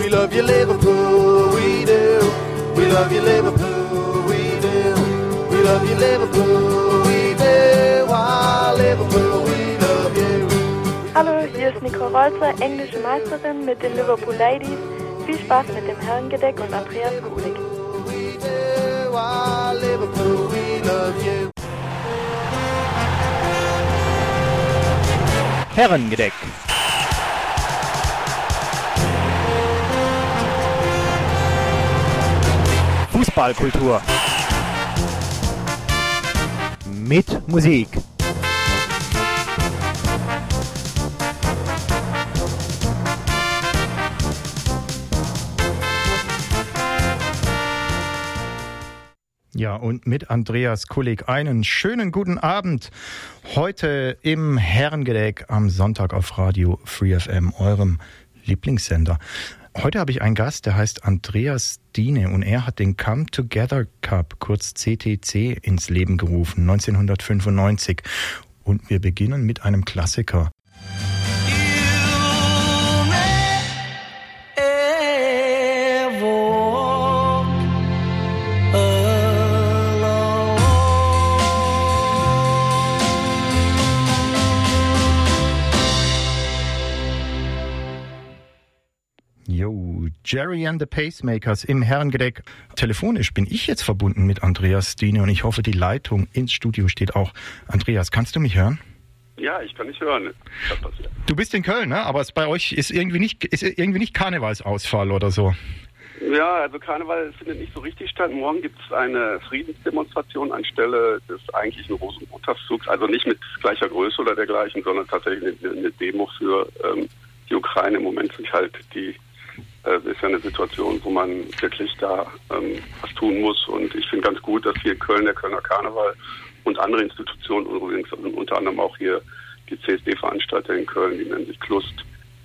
We love you, Liverpool, we do. We love you, Liverpool, we do. We love you, Liverpool, we do. Ah, Liverpool, we love you. Hallo, hier ist Nicole Rolzer, englische Meisterin mit den Liverpool Ladies. Viel Spaß mit dem Herrengedeck und Andreas. We do. Ah, Liverpool, we love you. Herrengedeck. Fußballkultur. Mit Musik. Ja, und mit Andreas Kulig einen schönen guten Abend. Heute im Herrengedeck am Sonntag auf Radio Free FM, eurem Lieblingssender. Heute habe ich einen Gast, der heißt Andreas Diene und er hat den Come Together Cup, kurz CTC, ins Leben gerufen, 1995. Und wir beginnen mit einem Klassiker. Jerry and the Pacemakers im Herrengedeck. Telefonisch bin ich jetzt verbunden mit Andreas Diene und ich hoffe, die Leitung ins Studio steht auch. Andreas, kannst du mich hören? Ja, ich kann nicht hören. Du bist in Köln, ne? Aber es bei euch ist irgendwie nicht, ist irgendwie nicht Karnevalsausfall oder so. Ja, also Karneval findet nicht so richtig statt. Morgen gibt es eine Friedensdemonstration anstelle des eigentlichen Rosenmontagszugs. Also nicht mit gleicher Größe oder dergleichen, sondern tatsächlich eine, eine Demo für ähm, die Ukraine. Im Moment sind halt die äh, ist ja eine Situation, wo man wirklich da ähm, was tun muss. Und ich finde ganz gut, dass hier Köln der Kölner Karneval und andere Institutionen übrigens und unter anderem auch hier die CSD-Veranstalter in Köln, die nennen sich Klust,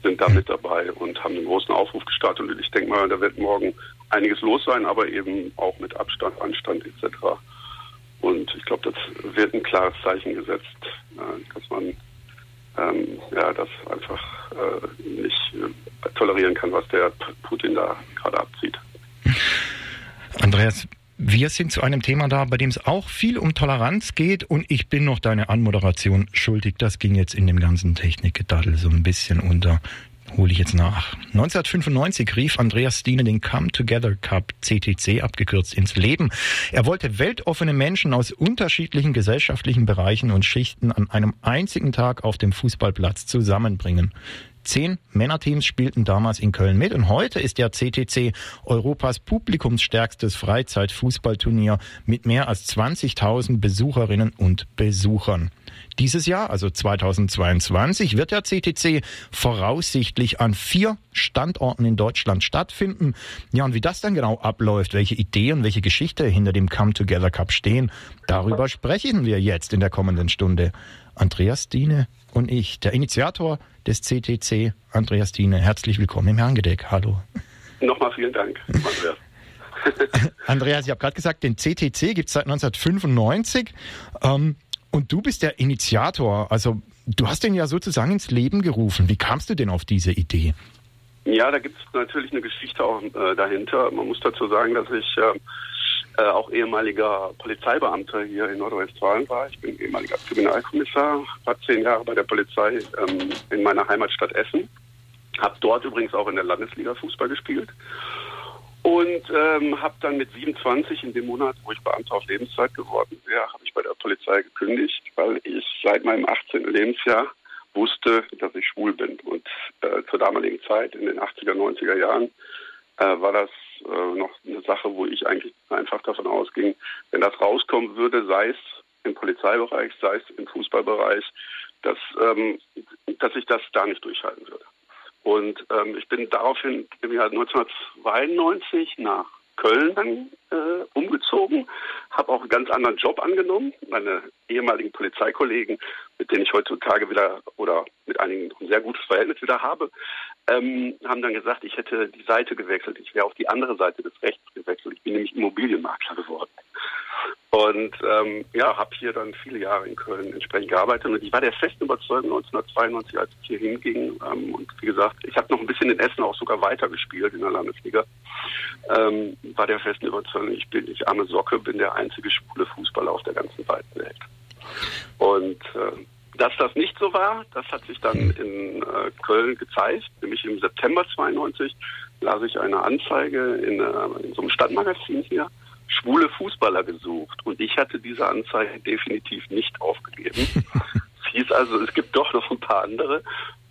sind da mit dabei und haben einen großen Aufruf gestartet. Und ich denke mal, da wird morgen einiges los sein, aber eben auch mit Abstand, Anstand etc. Und ich glaube, das wird ein klares Zeichen gesetzt, äh, dass man ähm, ja, das einfach äh, nicht äh, tolerieren kann, was der Putin da gerade abzieht. Andreas, wir sind zu einem Thema da, bei dem es auch viel um Toleranz geht und ich bin noch deine Anmoderation schuldig. Das ging jetzt in dem ganzen Technikgedaddel so ein bisschen unter. Hole ich jetzt nach. 1995 rief Andreas Stiene den Come Together Cup CTC abgekürzt ins Leben. Er wollte weltoffene Menschen aus unterschiedlichen gesellschaftlichen Bereichen und Schichten an einem einzigen Tag auf dem Fußballplatz zusammenbringen. Zehn Männerteams spielten damals in Köln mit und heute ist der CTC Europas publikumsstärkstes Freizeitfußballturnier mit mehr als 20.000 Besucherinnen und Besuchern. Dieses Jahr, also 2022, wird der CTC voraussichtlich an vier Standorten in Deutschland stattfinden. Ja, und wie das dann genau abläuft, welche Ideen, welche Geschichte hinter dem Come Together Cup stehen, darüber sprechen wir jetzt in der kommenden Stunde. Andreas Diene und ich, der Initiator des CTC, Andreas Diene. Herzlich willkommen im Herrengedeck. Hallo. Nochmal vielen Dank, Andreas. Andreas, ich habe gerade gesagt, den CTC gibt es seit 1995 ähm, und du bist der Initiator. Also du hast den ja sozusagen ins Leben gerufen. Wie kamst du denn auf diese Idee? Ja, da gibt es natürlich eine Geschichte auch äh, dahinter. Man muss dazu sagen, dass ich äh, äh, auch ehemaliger Polizeibeamter hier in Nordrhein-Westfalen war. Ich bin ehemaliger Kriminalkommissar, war zehn Jahre bei der Polizei ähm, in meiner Heimatstadt Essen. Habe dort übrigens auch in der Landesliga Fußball gespielt. Und ähm, habe dann mit 27 in dem Monat, wo ich Beamter auf Lebenszeit geworden wäre, habe ich bei der Polizei gekündigt, weil ich seit meinem 18. Lebensjahr wusste, dass ich schwul bin. Und äh, zur damaligen Zeit, in den 80er, 90er Jahren, äh, war das äh, noch eine Sache, wo ich eigentlich einfach davon ausging, wenn das rauskommen würde, sei es im Polizeibereich, sei es im Fußballbereich, dass, ähm, dass ich das da nicht durchhalten würde. Und ähm, ich bin daraufhin im Jahr 1992 nach Köln dann äh, umgezogen, habe auch einen ganz anderen Job angenommen. Meine ehemaligen Polizeikollegen, mit denen ich heutzutage wieder oder mit einigen ein sehr gutes Verhältnis wieder habe, ähm, haben dann gesagt, ich hätte die Seite gewechselt. Ich wäre auf die andere Seite des Rechts gewechselt. Ich bin nämlich Immobilienmakler geworden. Und ähm, ja, habe hier dann viele Jahre in Köln entsprechend gearbeitet. Und ich war der festen Überzeugung 1992, als ich hier hinging. Ähm, und wie gesagt, ich habe noch ein bisschen in Essen auch sogar weitergespielt in der Landesliga. Ähm, war der festen Überzeugung, ich bin, ich arme Socke, bin der einzige schwule Fußballer auf der ganzen weiten Welt. Und äh, dass das nicht so war, das hat sich dann in äh, Köln gezeigt. Nämlich im September 92 las ich eine Anzeige in, äh, in so einem Stadtmagazin hier schwule Fußballer gesucht. Und ich hatte diese Anzeige definitiv nicht aufgegeben. es hieß also, es gibt doch noch ein paar andere.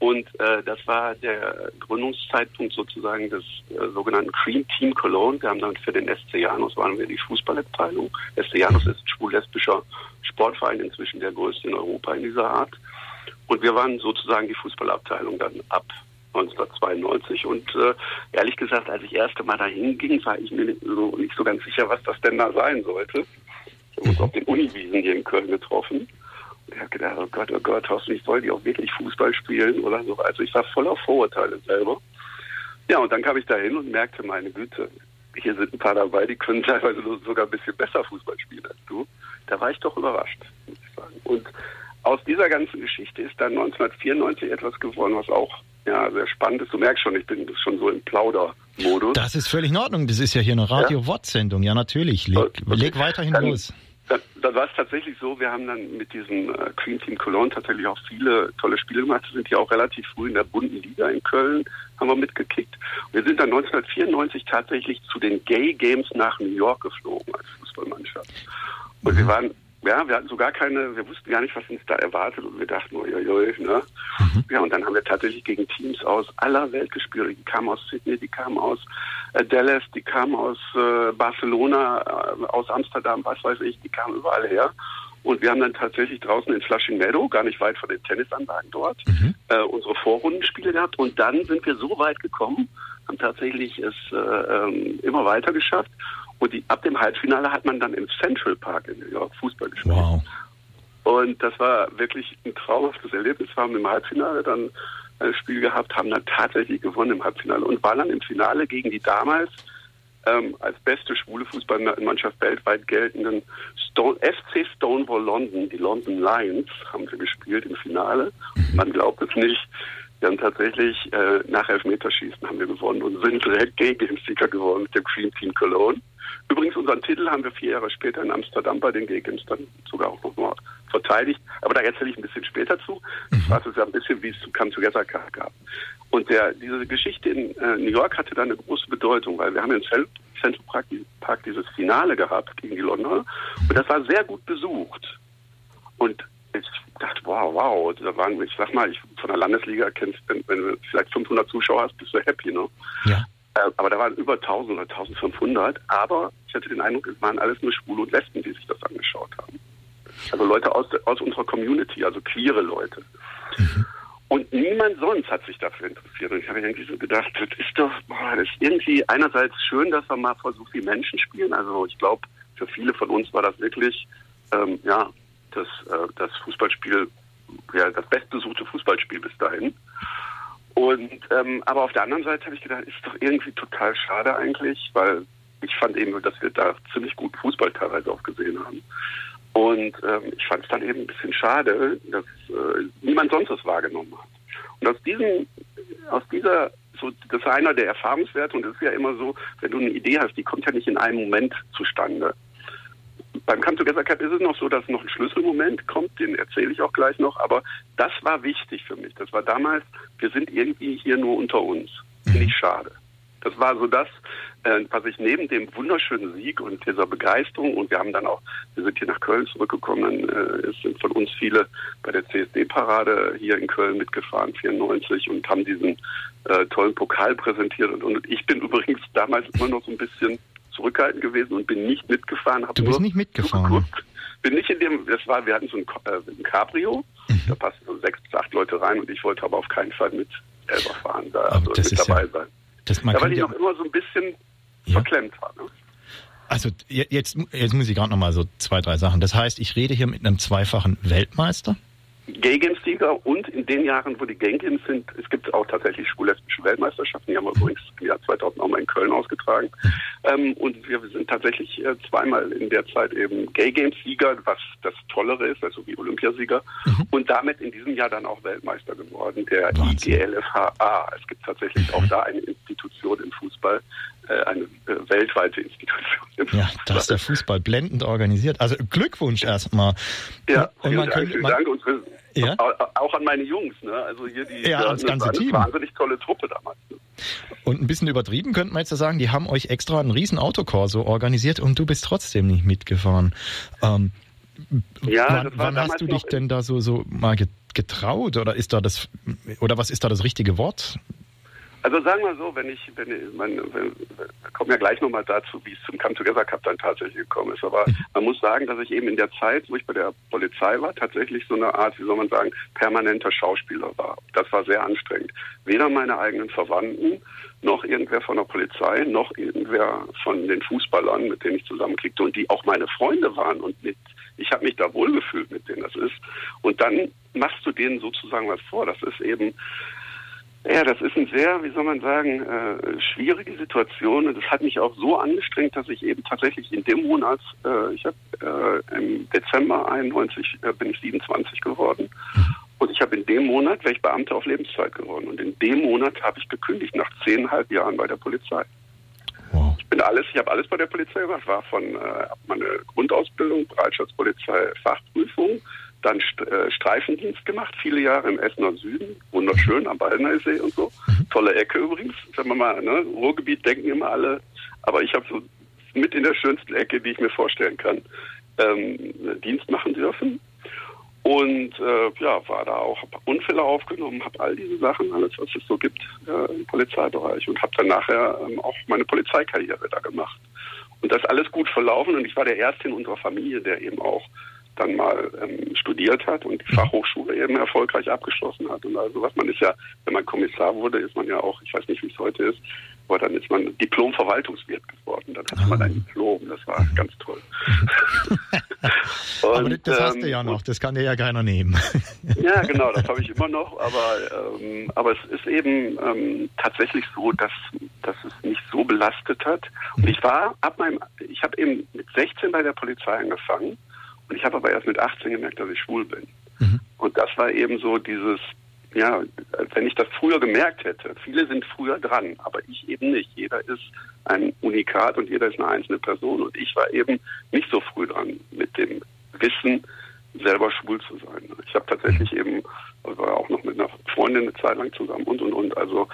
Und äh, das war der Gründungszeitpunkt sozusagen des äh, sogenannten Cream Team Cologne. Wir haben dann für den SC Janus waren wir die Fußballabteilung. SC Janus ist schwul-lesbischer Sportverein, inzwischen der größte in Europa in dieser Art. Und wir waren sozusagen die Fußballabteilung dann ab 1992. Und äh, ehrlich gesagt, als ich erste Mal dahin ging, war ich mir nicht so, nicht so ganz sicher, was das denn da sein sollte. Ich habe uns auf den Uniwiesen hier in Köln getroffen. Ich habe gedacht, oh Gott, oh Gott, hoffentlich soll die auch wirklich Fußball spielen oder so. Also ich war voller Vorurteile selber. Ja, und dann kam ich dahin und merkte, meine Güte, hier sind ein paar dabei, die können teilweise sogar ein bisschen besser Fußball spielen als du. Da war ich doch überrascht, muss ich sagen. Und aus dieser ganzen Geschichte ist dann 1994 etwas geworden, was auch ja, sehr spannend ist. Du merkst schon, ich bin schon so im Plaudermodus. Das ist völlig in Ordnung. Das ist ja hier eine Radio-Wort-Sendung. Ja, natürlich. Leg, okay. leg weiterhin dann, los. Dann, dann war es tatsächlich so, wir haben dann mit diesem äh, Queen Team Cologne tatsächlich auch viele tolle Spiele gemacht. Wir sind ja auch relativ früh in der bunten Liga in Köln, haben wir mitgekickt. Wir sind dann 1994 tatsächlich zu den Gay Games nach New York geflogen als Fußballmannschaft. Und mhm. wir waren ja, wir hatten sogar keine, wir wussten gar nicht, was uns da erwartet und wir dachten, uiuiui, ne? Mhm. Ja, und dann haben wir tatsächlich gegen Teams aus aller Welt gespielt. Die kamen aus Sydney, die kamen aus äh, Dallas, die kamen aus äh, Barcelona, äh, aus Amsterdam, was weiß ich, die kamen überall her. Und wir haben dann tatsächlich draußen in Flushing Meadow, gar nicht weit von den Tennisanlagen dort, mhm. äh, unsere Vorrundenspiele gehabt. Und dann sind wir so weit gekommen, haben tatsächlich es äh, ähm, immer weiter geschafft. Und die, ab dem Halbfinale hat man dann im Central Park in New York Fußball gespielt. Wow. Und das war wirklich ein traumhaftes Erlebnis. Wir haben im Halbfinale dann ein Spiel gehabt, haben dann tatsächlich gewonnen im Halbfinale und waren dann im Finale gegen die damals ähm, als beste schwule Fußballmannschaft weltweit geltenden Stone, FC Stonewall London, die London Lions, haben wir gespielt im Finale. Man glaubt es nicht. Wir haben tatsächlich äh, nach Elfmeterschießen haben wir gewonnen und sind direkt gegen den Sieger geworden mit dem Cream Team Cologne. Übrigens, unseren Titel haben wir vier Jahre später in Amsterdam bei den Games dann sogar auch nochmal verteidigt. Aber da erzähle ich ein bisschen später zu. Ich weiß es ja ein bisschen, wie es zu Come Together gab. Und der, diese Geschichte in äh, New York hatte dann eine große Bedeutung, weil wir haben in Central Park, Park dieses Finale gehabt gegen die Londoner. Und das war sehr gut besucht. Und ich dachte, wow, wow, da waren, ich sag mal, ich von der Landesliga kennst, wenn, wenn du vielleicht 500 Zuschauer hast, bist du happy, ne? Ja. Äh, aber da waren über 1000 oder 1500. Aber ich hatte den Eindruck, es waren alles nur Schwule und Lesben, die sich das angeschaut haben. Also Leute aus, aus unserer Community, also queere Leute. Mhm. Und niemand sonst hat sich dafür interessiert. Und ich habe irgendwie so gedacht, das ist doch, boah, das ist irgendwie einerseits schön, dass wir mal vor so vielen Menschen spielen. Also ich glaube, für viele von uns war das wirklich, ähm, ja, das, äh, das Fußballspiel, ja, das bestbesuchte Fußballspiel bis dahin. Und ähm, aber auf der anderen Seite habe ich gedacht, ist doch irgendwie total schade eigentlich, weil ich fand eben, dass wir da ziemlich gut Fußball teilweise auch gesehen haben. Und ähm, ich fand es dann eben ein bisschen schade, dass äh, niemand sonst das wahrgenommen hat. Und aus diesem, aus dieser, so, das ist einer der Erfahrungswerte und es ist ja immer so, wenn du eine Idee hast, die kommt ja nicht in einem Moment zustande beim Come Together Cup ist es noch so, dass noch ein Schlüsselmoment kommt, den erzähle ich auch gleich noch, aber das war wichtig für mich. Das war damals, wir sind irgendwie hier nur unter uns. Finde ich schade. Das war so das, äh, was ich neben dem wunderschönen Sieg und dieser Begeisterung und wir haben dann auch, wir sind hier nach Köln zurückgekommen, äh, es sind von uns viele bei der CSD-Parade hier in Köln mitgefahren, 94 und haben diesen äh, tollen Pokal präsentiert und, und ich bin übrigens damals immer noch so ein bisschen zurückhaltend gewesen und bin nicht mitgefahren. Du bist nicht mitgefahren? Bin nicht in dem, das war, wir hatten so ein, äh, ein Cabrio, mhm. da passten so sechs bis acht Leute rein und ich wollte aber auf keinen Fall mit selber fahren, da also mit dabei ja, sein. Das, man da, weil ich ja, noch immer so ein bisschen ja. verklemmt war. Ne? Also jetzt, jetzt muss ich gerade noch mal so zwei, drei Sachen. Das heißt, ich rede hier mit einem zweifachen Weltmeister. Gay Games-Sieger und in den Jahren, wo die Gay Games sind, es gibt auch tatsächlich schwul-lesbische Weltmeisterschaften, die haben wir übrigens im Jahr 2000 auch mal in Köln ausgetragen getragen. Ähm, und wir sind tatsächlich äh, zweimal in der Zeit eben Gay Games Sieger, was das Tollere ist, also wie Olympiasieger. Mhm. Und damit in diesem Jahr dann auch Weltmeister geworden, der IGLFHA. Es gibt tatsächlich auch da eine Institution im Fußball, eine äh, weltweite Institution. Ja, da ist der Fußball blendend organisiert. Also Glückwunsch erstmal. Ja, und man Dank, könnte, man, Dank. Und ja? Auch an meine Jungs, ne? Also hier die ja, das ganze eine Team. wahnsinnig tolle Truppe damals. Ne? Und ein bisschen übertrieben könnte man jetzt ja sagen, die haben euch extra einen riesen Autokorso organisiert und du bist trotzdem nicht mitgefahren. Ähm, ja, wann, wann hast du dich denn da so, so mal getraut oder ist da das oder was ist da das richtige Wort? Also sagen wir so, wenn ich, wenn ich man, wenn, wir kommen ja gleich nochmal dazu, wie es zum Come Together Cup dann tatsächlich gekommen ist. Aber mhm. man muss sagen, dass ich eben in der Zeit, wo ich bei der Polizei war, tatsächlich so eine Art, wie soll man sagen, permanenter Schauspieler war. Das war sehr anstrengend. Weder meine eigenen Verwandten, noch irgendwer von der Polizei, noch irgendwer von den Fußballern, mit denen ich zusammenkriegte und die auch meine Freunde waren und mit, ich habe mich da wohlgefühlt mit denen das ist. Und dann machst du denen sozusagen was vor. Das ist eben ja, das ist eine sehr, wie soll man sagen, äh, schwierige Situation. Und das hat mich auch so angestrengt, dass ich eben tatsächlich in dem Monat, äh, ich habe äh, im Dezember 91 äh, bin ich 27 geworden. Und ich habe in dem Monat, wäre ich Beamter auf Lebenszeit geworden. Und in dem Monat habe ich gekündigt nach zehneinhalb Jahren bei der Polizei. Wow. Ich bin alles, ich habe alles bei der Polizei gemacht, war von äh, meine Grundausbildung, Bereitschaftspolizei, Fachprüfung, dann äh, Streifendienst gemacht, viele Jahre im Essener Süden, wunderschön am Ballnersee und so. Mhm. Tolle Ecke übrigens, sagen wir mal, ne? Ruhrgebiet denken immer alle, aber ich habe so mit in der schönsten Ecke, die ich mir vorstellen kann, ähm, Dienst machen dürfen. Und äh, ja, war da auch, habe Unfälle aufgenommen, habe all diese Sachen, alles, was es so gibt äh, im Polizeibereich und habe dann nachher ähm, auch meine Polizeikarriere da gemacht. Und das alles gut verlaufen und ich war der Erste in unserer Familie, der eben auch dann mal ähm, studiert hat und die mhm. Fachhochschule eben erfolgreich abgeschlossen hat. Und also was man ist ja, wenn man Kommissar wurde, ist man ja auch, ich weiß nicht, wie es heute ist, aber dann ist man Diplom-Verwaltungswirt geworden. Dann hatte man ein ah. Diplom, das war mhm. ganz toll. und, aber das hast du ja ähm, noch, das kann dir ja keiner nehmen. ja, genau, das habe ich immer noch, aber, ähm, aber es ist eben ähm, tatsächlich so, dass, dass es mich so belastet hat. Und ich war ab meinem, ich habe eben mit 16 bei der Polizei angefangen ich habe aber erst mit 18 gemerkt, dass ich schwul bin. Mhm. Und das war eben so dieses, ja, wenn ich das früher gemerkt hätte, viele sind früher dran, aber ich eben nicht. Jeder ist ein Unikat und jeder ist eine einzelne Person. Und ich war eben nicht so früh dran mit dem Wissen, selber schwul zu sein. Ich habe tatsächlich mhm. eben, war auch noch mit einer Freundin eine Zeit lang zusammen und und und. Also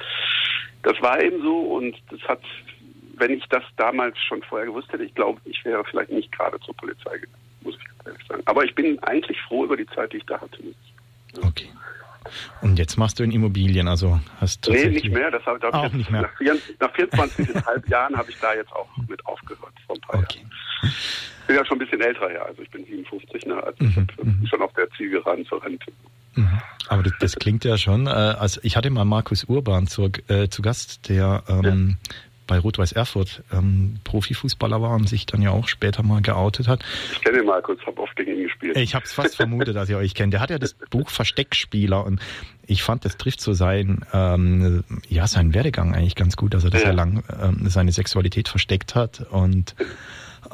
das war eben so und das hat, wenn ich das damals schon vorher gewusst hätte, ich glaube, ich wäre vielleicht nicht gerade zur Polizei gegangen muss ich ganz ehrlich sagen. Aber ich bin eigentlich froh über die Zeit, die ich da hatte. Okay. Und jetzt machst du in Immobilien, also hast du. Nee, nicht mehr. Das habe, auch nicht mehr. Nach, 24, nach 24,5 Jahren habe ich da jetzt auch mit aufgehört, vor ein paar okay. Jahren. Ich bin ja schon ein bisschen älterer, ja. Also ich bin 57, ne? Also mhm, ich mhm. schon auf der Zielgeraden zur Rente. Mhm. Aber das, das, klingt ja schon, äh, also ich hatte mal Markus Urban zu, äh, zu Gast, der ähm, ja bei Rot-Weiß Erfurt ähm, Profifußballer war und sich dann ja auch später mal geoutet hat. Ich kenne kurz, habe oft gegen ihn gespielt. Ich habe es fast vermutet, dass ihr euch kennt. Der hat ja das Buch Versteckspieler und ich fand, das trifft so sein, ähm, ja, seinen Werdegang eigentlich ganz gut, dass er das ja, ja lang ähm, seine Sexualität versteckt hat und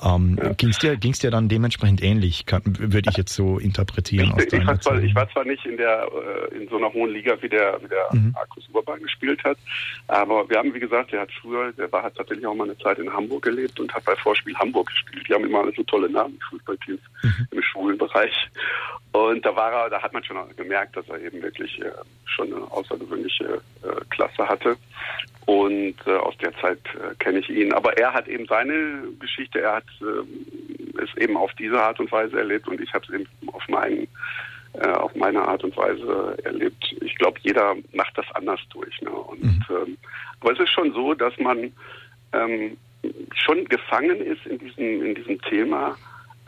ähm, ja. Ging es dir, ging's dir dann dementsprechend ähnlich, würde ich jetzt so interpretieren? Ich, ich, war zwar, ich, war zwar, nicht in, der, äh, in so einer hohen Liga, wie der, wie der mhm. Markus Urban gespielt hat, aber wir haben, wie gesagt, der hat früher, der war, hat tatsächlich auch mal eine Zeit in Hamburg gelebt und hat bei Vorspiel Hamburg gespielt. Die haben immer so tolle Namen, Fußballteams mhm. im schwulen Bereich. Und da war er, da hat man schon gemerkt, dass er eben wirklich äh, schon eine außergewöhnliche äh, Klasse hatte. Und äh, aus der Zeit äh, kenne ich ihn. Aber er hat eben seine Geschichte, er hat es eben auf diese Art und Weise erlebt und ich habe es eben auf meinen äh, auf meine Art und Weise erlebt. Ich glaube, jeder macht das anders durch. Ne? Und, mhm. ähm, aber es ist schon so, dass man ähm, schon gefangen ist in diesem, in diesem Thema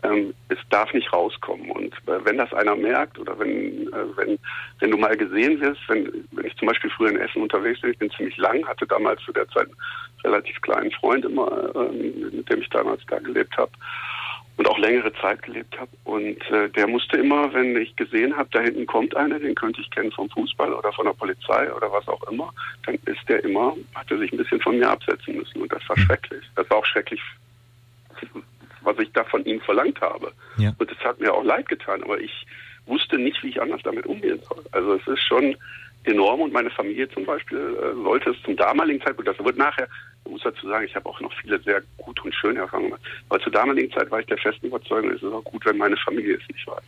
ähm, es darf nicht rauskommen. Und äh, wenn das einer merkt oder wenn, äh, wenn, wenn du mal gesehen wirst, wenn, wenn ich zum Beispiel früher in Essen unterwegs bin, ich bin ziemlich lang, hatte damals zu der Zeit einen relativ kleinen Freund immer, ähm, mit dem ich damals da gelebt habe. und auch längere Zeit gelebt habe. Und äh, der musste immer, wenn ich gesehen habe, da hinten kommt einer, den könnte ich kennen vom Fußball oder von der Polizei oder was auch immer, dann ist der immer, hat er sich ein bisschen von mir absetzen müssen. Und das war schrecklich. Das war auch schrecklich, was ich da von ihm verlangt habe. Ja. Und das hat mir auch leid getan, aber ich wusste nicht, wie ich anders damit umgehen soll. Also es ist schon enorm und meine Familie zum Beispiel äh, sollte es zum damaligen Zeitpunkt, das wird nachher, ich muss dazu sagen, ich habe auch noch viele sehr gute und schöne Erfahrungen gemacht, aber zur damaligen Zeit war ich der festen Überzeugung, es ist auch gut, wenn meine Familie es nicht weiß.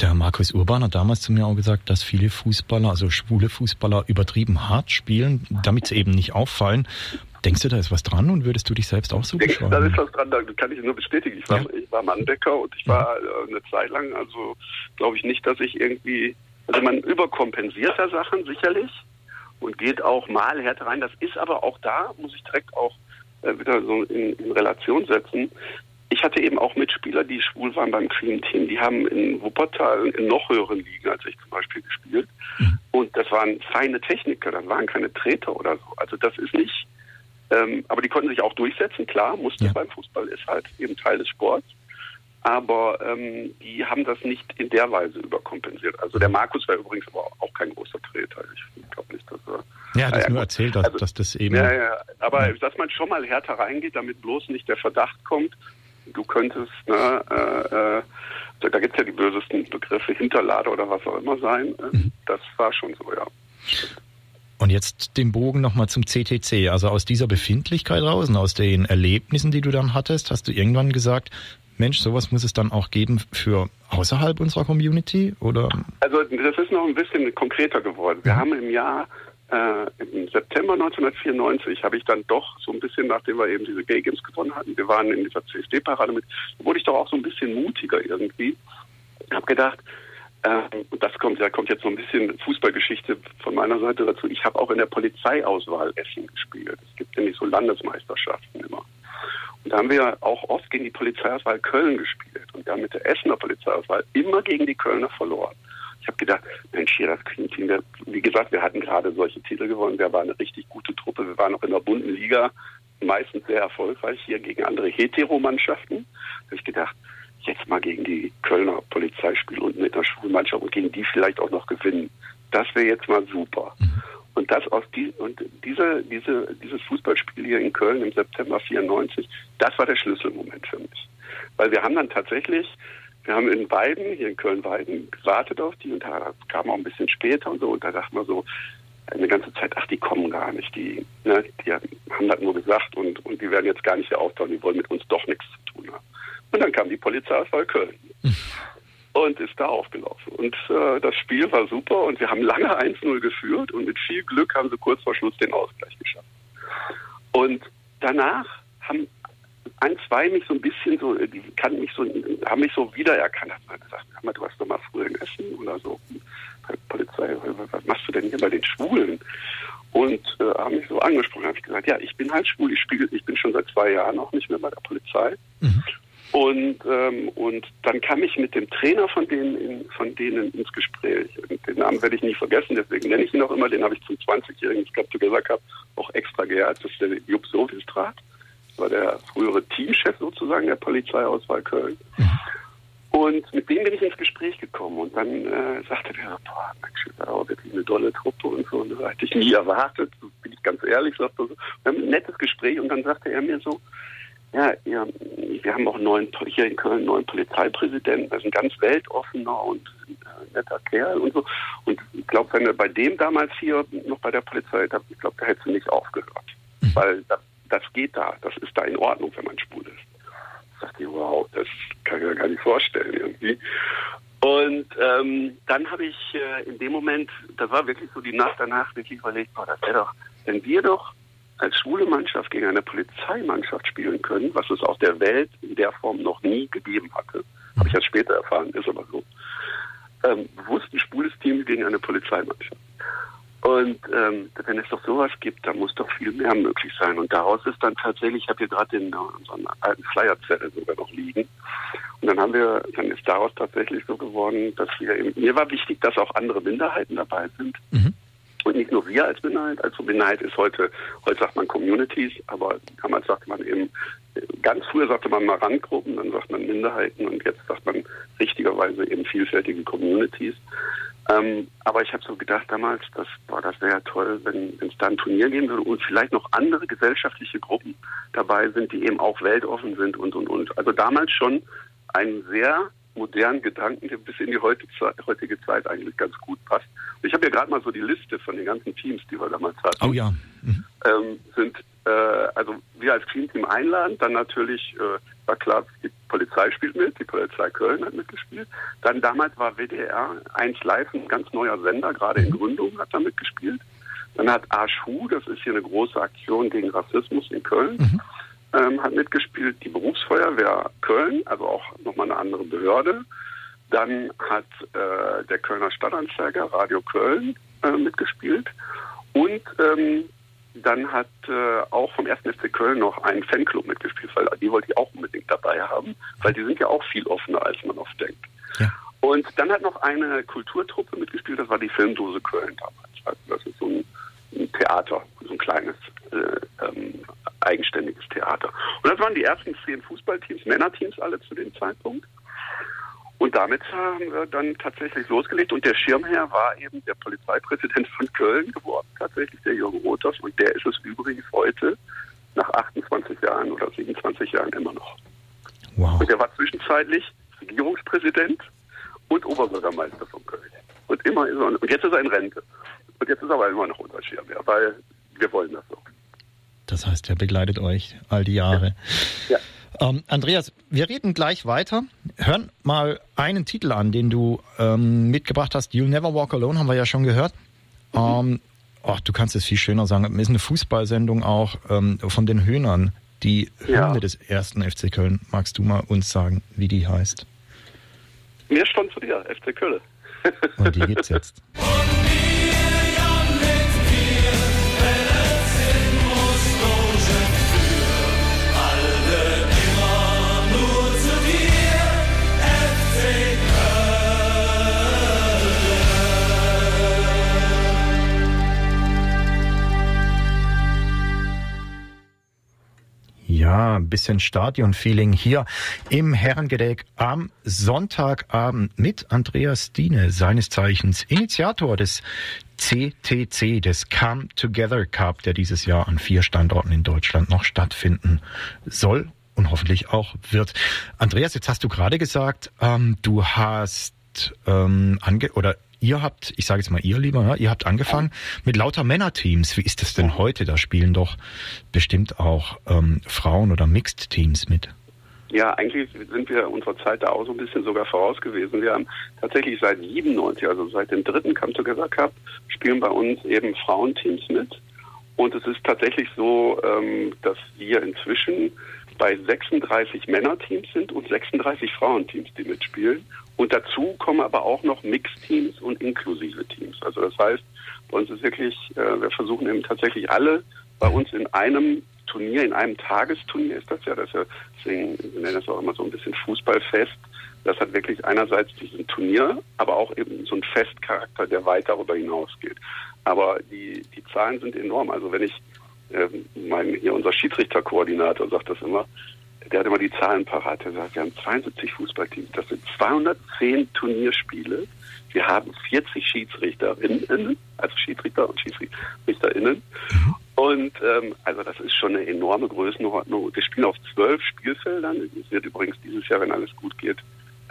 Der Markus Urban hat damals zu mir auch gesagt, dass viele Fußballer, also schwule Fußballer, übertrieben hart spielen, damit sie eben nicht auffallen. Denkst du, da ist was dran und würdest du dich selbst auch so Da ist beschreiben? was dran, da kann ich nur bestätigen. Ich war, Ja. ich war Manndecker und ich war äh, eine Zeit lang, also glaube ich nicht, dass ich irgendwie, also man überkompensiert da Sachen sicherlich und geht auch mal härter rein. Das ist aber auch da, muss ich direkt auch äh, wieder so in, in Relation setzen. Ich hatte eben auch Mitspieler, die schwul waren beim Cream-Team. Die haben in Wuppertal in noch höheren Ligen als ich zum Beispiel gespielt. Und das waren feine Techniker, das waren keine Treter oder so. Also das ist nicht, ähm, aber die konnten sich auch durchsetzen, klar, musste Ja. beim Fußball, ist halt eben Teil des Sports. Aber ähm, die haben das nicht in der Weise überkompensiert. Also der Markus war übrigens aber auch kein großer Treter. Ich glaube nicht, dass er. Ja, hat es Ja, nur erzählt, dass, Also- dass das eben. Ja, ja, aber dass man schon mal härter reingeht, damit bloß nicht der Verdacht kommt, du könntest, ne, äh, äh, da, da gibt es ja die bösesten Begriffe, Hinterlader oder was auch immer sein. Äh, Mhm. Das war schon so, ja. Und jetzt den Bogen nochmal zum CTC. Also aus dieser Befindlichkeit raus und aus den Erlebnissen, die du dann hattest, hast du irgendwann gesagt, Mensch, sowas muss es dann auch geben für außerhalb unserer Community? Oder? Also das ist noch ein bisschen konkreter geworden. Wir haben im Jahr, äh, im September 1994, habe ich dann doch so ein bisschen, nachdem wir eben diese Gay Games gewonnen hatten, wir waren in dieser CSD-Parade mit, wurde ich doch auch so ein bisschen mutiger irgendwie. Ich habe gedacht, und das kommt, da kommt jetzt so ein bisschen Fußballgeschichte von meiner Seite dazu. Ich habe auch in der Polizeiauswahl Essen gespielt. Es gibt nämlich so Landesmeisterschaften immer. Und da haben wir auch oft gegen die Polizeiauswahl Köln gespielt. Und wir haben mit der Essener Polizeiauswahl immer gegen die Kölner verloren. Ich habe gedacht, Mensch, hier das Team, wie gesagt, wir hatten gerade solche Titel gewonnen. Wir waren eine richtig gute Truppe. Wir waren auch in der bunten Liga meistens sehr erfolgreich hier gegen andere Heteromannschaften. Da habe ich gedacht, jetzt mal gegen die Kölner Polizei spielen und mit einer Schulmannschaft und gegen die vielleicht auch noch gewinnen. Das wäre jetzt mal super. Und das aus die, und diese, diese, dieses Fußballspiel hier in Köln im September 94, das war der Schlüsselmoment für mich. Weil wir haben dann tatsächlich, wir haben in Weiden, hier in Köln-Weiden, gewartet auf die und da kam auch ein bisschen später und so und da dachten wir so, eine ganze Zeit, ach, die kommen gar nicht, die, ne, die haben das nur gesagt und, und die werden jetzt gar nicht hier auftauchen, die wollen mit uns doch nichts zu tun haben. Und dann kam die Polizei aus Köln und ist da aufgelaufen. Und äh, das Spiel war super und wir haben lange 1-0 geführt und mit viel Glück haben sie kurz vor Schluss den Ausgleich geschafft. Und danach haben ein, zwei mich so ein bisschen so, die kannten mich so, haben mich so wiedererkannt, haben mal gesagt, hör mal, du warst doch mal früher in Essen oder so, der Polizei, was machst du denn hier bei den Schwulen? Und äh, haben mich so angesprochen, habe ich gesagt, ja, ich bin halt schwul, ich spiele, ich bin schon seit zwei Jahren auch nicht mehr bei der Polizei. Mhm. Und, ähm, und dann kam ich mit dem Trainer von denen, in, von denen ins Gespräch. Den Namen werde ich nie vergessen, deswegen nenne ich ihn auch immer. Den habe ich zum 20-jährigen, ich du gesagt hast, auch extra geehrt. Das ist der Jupp Sovistrat. Das war der frühere Teamchef sozusagen der Polizeiauswahl Köln. Und mit dem bin ich ins Gespräch gekommen. Und dann äh, sagte der, boah, Mensch, das ist wirklich eine dolle Truppe und so. Und das hätte ich nie erwartet, bin ich ganz ehrlich, sagte so. Wir haben ein nettes Gespräch und dann sagte er mir so, ja, ja, wir haben auch einen neuen, hier in Köln einen neuen Polizeipräsidenten. Das ist ein ganz weltoffener und äh, netter Kerl und so. Und ich glaube, wenn er bei dem damals hier noch bei der Polizei, da, ich glaube, da hätte sie nicht aufgehört. Weil das, das geht da, das ist da in Ordnung, wenn man schwul ist. Ich dachte, wow, das kann ich mir gar nicht vorstellen irgendwie. Und ähm, dann habe ich äh, in dem Moment, das war wirklich so die Nacht danach, wirklich überlegt, boah, das wäre doch, wenn wir doch als schwule Mannschaft gegen eine Polizeimannschaft spielen können, was es auf der Welt in der Form noch nie gegeben hatte, habe ich erst später erfahren, ist aber so, ähm, bewusst ein schwules Team gegen eine Polizeimannschaft. Und ähm, wenn es doch sowas gibt, dann muss doch viel mehr möglich sein. Und daraus ist dann tatsächlich, ich habe hier gerade den unseren alten Flyerzettel sogar noch liegen. Und dann haben wir, dann ist daraus tatsächlich so geworden, dass wir eben, mir war wichtig, dass auch andere Minderheiten dabei sind. Mhm. Und nicht nur wir als Minderheit, also Minderheit ist heute, heute sagt man Communities, aber damals sagte man eben, ganz früher sagte man mal Randgruppen, dann sagt man Minderheiten und jetzt sagt man richtigerweise eben vielfältige Communities. Ähm, aber ich habe so gedacht damals, das, das wäre ja toll, wenn es da ein Turnier geben würde und vielleicht noch andere gesellschaftliche Gruppen dabei sind, die eben auch weltoffen sind und, und, und. Also damals schon ein sehr modernen Gedanken, der bis in die heutige Zeit eigentlich ganz gut passt. Ich habe ja gerade mal so die Liste von den ganzen Teams, die wir damals hatten. Oh ja. Mhm. Ähm, sind äh, also wir als Team einladen, dann natürlich äh, war klar, die Polizei spielt mit, die Polizei Köln hat mitgespielt. Dann damals war WDR 1 Live ein ganz neuer Sender, gerade in mhm. Gründung hat da mitgespielt. Dann hat Arschu, das ist hier eine große Aktion gegen Rassismus in Köln. Mhm ähm, hat mitgespielt, die Berufsfeuerwehr Köln, also auch nochmal eine andere Behörde. Dann hat äh, der Kölner Stadtanzeiger Radio Köln äh, mitgespielt. Und ähm, dann hat äh, auch vom 1. FC Köln noch ein Fanclub mitgespielt, weil die wollte ich auch unbedingt dabei haben, weil die sind ja auch viel offener, als man oft denkt. Ja. Und dann hat noch eine Kulturtruppe mitgespielt, das war die Filmdose Köln damals. Also das ist so ein, ein Theater, so ein kleines äh, ähm, eigenständiges Theater. Und das waren die ersten zehn Fußballteams, Männerteams alle zu dem Zeitpunkt. Und damit haben wir dann tatsächlich losgelegt. Und der Schirmherr war eben der Polizeipräsident von Köln geworden, tatsächlich der Jürgen Rothers. Und der ist es übrigens heute, nach 28 Jahren oder 27 Jahren immer noch. Wow. Und er war zwischenzeitlich Regierungspräsident und Oberbürgermeister von Köln. Und immer ist er, und jetzt ist er in Rente. Und jetzt ist er aber immer noch unser Schirmherr, weil wir wollen das so. Das heißt, er begleitet euch all die Jahre. Ja. ja. Ähm, Andreas, wir reden gleich weiter. Hören mal einen Titel an, den du ähm, mitgebracht hast. You'll Never Walk Alone haben wir ja schon gehört. Mhm. Ähm, oh, du kannst es viel schöner sagen. Es ist eine Fußballsendung auch ähm, von den Höhnern. Die ja. Hymne des ersten FC Köln. Magst du mal uns sagen, wie die heißt? Mir stand zu dir, FC Köln. Und die gibt's jetzt. Ja, ein bisschen Stadion-Feeling hier im Herrengedeck am Sonntagabend mit Andreas Diene, seines Zeichens Initiator des CTC, des Come Together Cup, der dieses Jahr an vier Standorten in Deutschland noch stattfinden soll und hoffentlich auch wird. Andreas, jetzt hast du gerade gesagt, ähm, du hast ähm, ange oder ihr habt, ich sage jetzt mal ihr lieber, ja, ihr habt angefangen mit lauter Männerteams. Wie ist das denn heute? Da spielen doch bestimmt auch ähm, Frauen oder Mixed-Teams mit. Ja, eigentlich sind wir unserer Zeit da auch so ein bisschen sogar voraus gewesen. Wir haben tatsächlich seit 97, also seit dem dritten Come Together Cup, spielen bei uns eben Frauenteams mit. Und es ist tatsächlich so, ähm, dass wir inzwischen bei 36 Männerteams sind und 36 Frauenteams, die mitspielen. Und dazu kommen aber auch noch Mixteams und inklusive Teams. Also das heißt, bei uns ist wirklich, äh, wir versuchen eben tatsächlich alle bei uns in einem Turnier, in einem Tagesturnier ist das ja, das ja, deswegen wir nennen das auch immer so ein bisschen Fußballfest. Das hat wirklich einerseits diesen Turnier, aber auch eben so einen Festcharakter, der weit darüber hinausgeht. Aber die, die Zahlen sind enorm. Also wenn ich, äh, mein, hier unser Schiedsrichterkoordinator sagt das immer, der hat immer die Zahlen parat. Er sagt, wir haben 72 Fußballteams, das sind 210 Turnierspiele. Wir haben 40 Schiedsrichterinnen, also Schiedsrichter und Schiedsrichterinnen. Und ähm, also das ist schon eine enorme Größenordnung. Wir spielen auf zwölf Spielfeldern. Es wird übrigens dieses Jahr, wenn alles gut geht,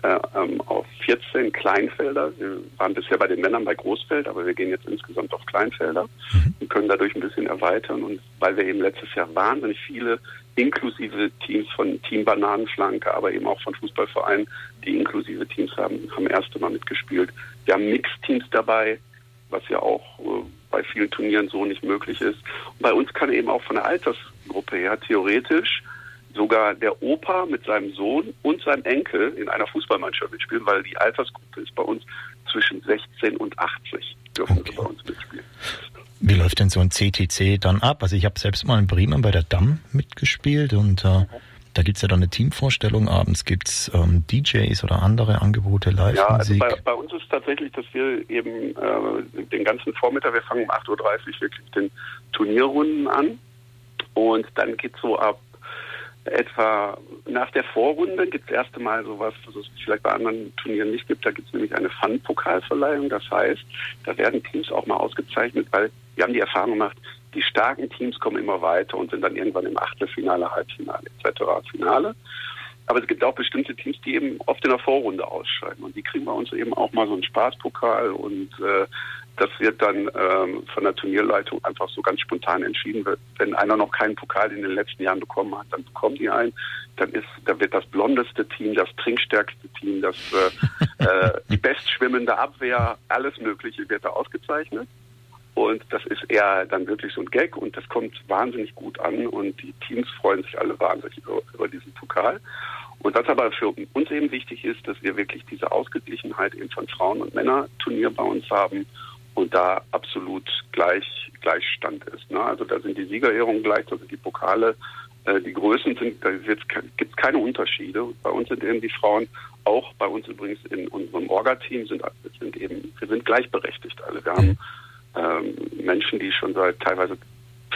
äh, ähm, auf 14 Kleinfelder. Wir waren bisher bei den Männern bei Großfeld, aber wir gehen jetzt insgesamt auf Kleinfelder mhm. und können dadurch ein bisschen erweitern. Und weil wir eben letztes Jahr wahnsinnig viele inklusive Teams von Team Bananenflanke, aber eben auch von Fußballvereinen, die inklusive Teams haben, haben erste Mal mitgespielt. Wir haben Mixteams dabei, was ja auch äh, bei vielen Turnieren so nicht möglich ist. Und bei uns kann eben auch von der Altersgruppe her theoretisch sogar der Opa mit seinem Sohn und seinem Enkel in einer Fußballmannschaft mitspielen, weil die Altersgruppe ist bei uns zwischen 16 und 80 dürfen okay. bei uns mitspielen. Wie läuft denn so ein CTC dann ab? Also ich habe selbst mal in Bremen bei der Damm mitgespielt und äh, Da gibt's ja dann eine Teamvorstellung, abends gibt's ähm, DJs oder andere Angebote, Live-Musik. Ja, also bei, bei, uns ist tatsächlich, dass wir eben äh, den ganzen Vormittag, wir fangen um 8.30 Uhr wirklich den Turnierrunden an und dann geht's so ab etwa nach der Vorrunde gibt es erste Mal sowas, was es vielleicht bei anderen Turnieren nicht gibt. Da gibt es nämlich eine Fun-Pokalverleihung. Das heißt, da werden Teams auch mal ausgezeichnet, weil wir haben die Erfahrung gemacht, die starken Teams kommen immer weiter und sind dann irgendwann im Achtelfinale, Halbfinale etc. Finale. Aber es gibt auch bestimmte Teams, die eben oft in der Vorrunde ausscheiden. Und die kriegen bei uns eben auch mal so einen Spaßpokal und äh, das wird dann ähm, von der Turnierleitung einfach so ganz spontan entschieden. Wenn einer noch keinen Pokal in den letzten Jahren bekommen hat, dann bekommen die einen. Dann ist, dann wird das blondeste Team, das trinkstärkste Team, das äh, äh, die bestschwimmende Abwehr, alles Mögliche wird da ausgezeichnet. Und das ist eher dann wirklich so ein Gag und das kommt wahnsinnig gut an und die Teams freuen sich alle wahnsinnig über, über diesen Pokal. Und was aber für uns eben wichtig ist, dass wir wirklich diese Ausgeglichenheit eben von Frauen- und Männerturnier bei uns haben und da absolut gleich Gleichstand ist. Ne? Also da sind die Siegerehrungen gleich, also die Pokale, äh, die Größen sind, da gibt es keine Unterschiede. Bei uns sind eben die Frauen, auch bei uns übrigens in unserem Orga-Team sind, sind eben, wir sind gleichberechtigt alle. Wir haben ähm, Menschen, die schon seit teilweise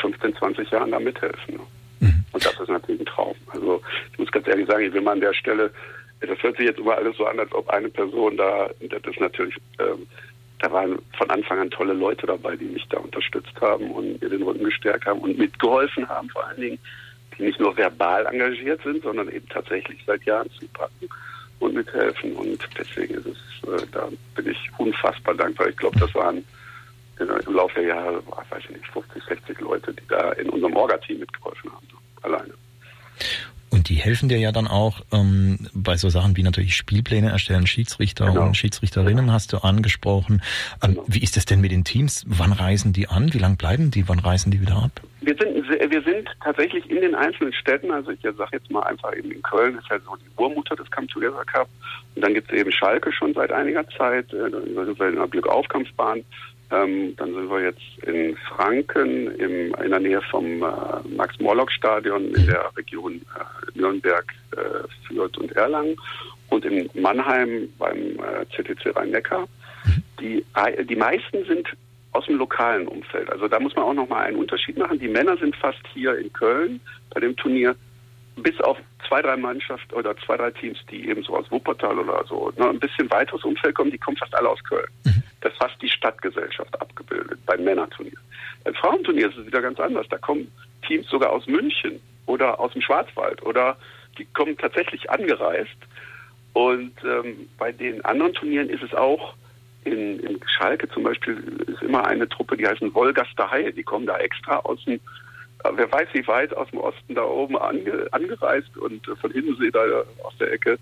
15, 20 Jahren da mithelfen. Ne? Mhm. Und das ist natürlich ein Traum. Also ich muss ganz ehrlich sagen, ich will mal an der Stelle, das hört sich jetzt immer alles so an, als ob eine Person da, das ist natürlich ähm, da waren von Anfang an tolle Leute dabei, die mich da unterstützt haben und mir den Rücken gestärkt haben und mitgeholfen haben, vor allen Dingen, die nicht nur verbal engagiert sind, sondern eben tatsächlich seit Jahren zupacken und mithelfen. Und deswegen ist es, äh, da bin ich unfassbar dankbar. Ich glaube, das waren im Laufe der Jahre, weiß ich nicht, 50, 60 Leute, die da in unserem Orga-Team mitgeholfen haben, alleine. Und die helfen dir ja dann auch ähm, bei so Sachen wie natürlich Spielpläne erstellen, Schiedsrichter genau. und Schiedsrichterinnen genau. hast du angesprochen. Ähm, genau. Wie ist das denn mit den Teams? Wann reisen die an? Wie lange bleiben die? Wann reisen die wieder ab? Wir sind, wir sind tatsächlich in den einzelnen Städten, also ich sage jetzt mal einfach eben in Köln, ist ja so die Urmutter des Come Together Cup. Und dann gibt es eben Schalke schon seit einiger Zeit, äh, in der Glück-Aufkampfbahn. Ähm, dann sind wir jetzt in Franken, im, in der Nähe vom äh, Max-Morlock-Stadion in der Region äh, Nürnberg, äh, Fürth und Erlangen und in Mannheim beim äh, CTC Rhein-Neckar. Die, die meisten sind aus dem lokalen Umfeld. Also da muss man auch nochmal einen Unterschied machen. Die Männer sind fast hier in Köln bei dem Turnier bis auf zwei, drei Mannschaften oder zwei, drei Teams, die eben so aus Wuppertal oder so ne, ein bisschen weiteres Umfeld kommen, die kommen fast alle aus Köln. Mhm. Das ist fast die Stadtgesellschaft abgebildet beim Männerturnier. Beim Frauenturnier ist es wieder ganz anders. Da kommen Teams sogar aus München oder aus dem Schwarzwald oder die kommen tatsächlich angereist. Und ähm, bei den anderen Turnieren ist es auch, in, in Schalke zum Beispiel ist immer eine Truppe, die heißen Wolgaster Haie, die kommen da extra aus dem wer weiß wie weit aus dem Osten da oben ange, angereist und äh, von Hiddensee da aus der Ecke.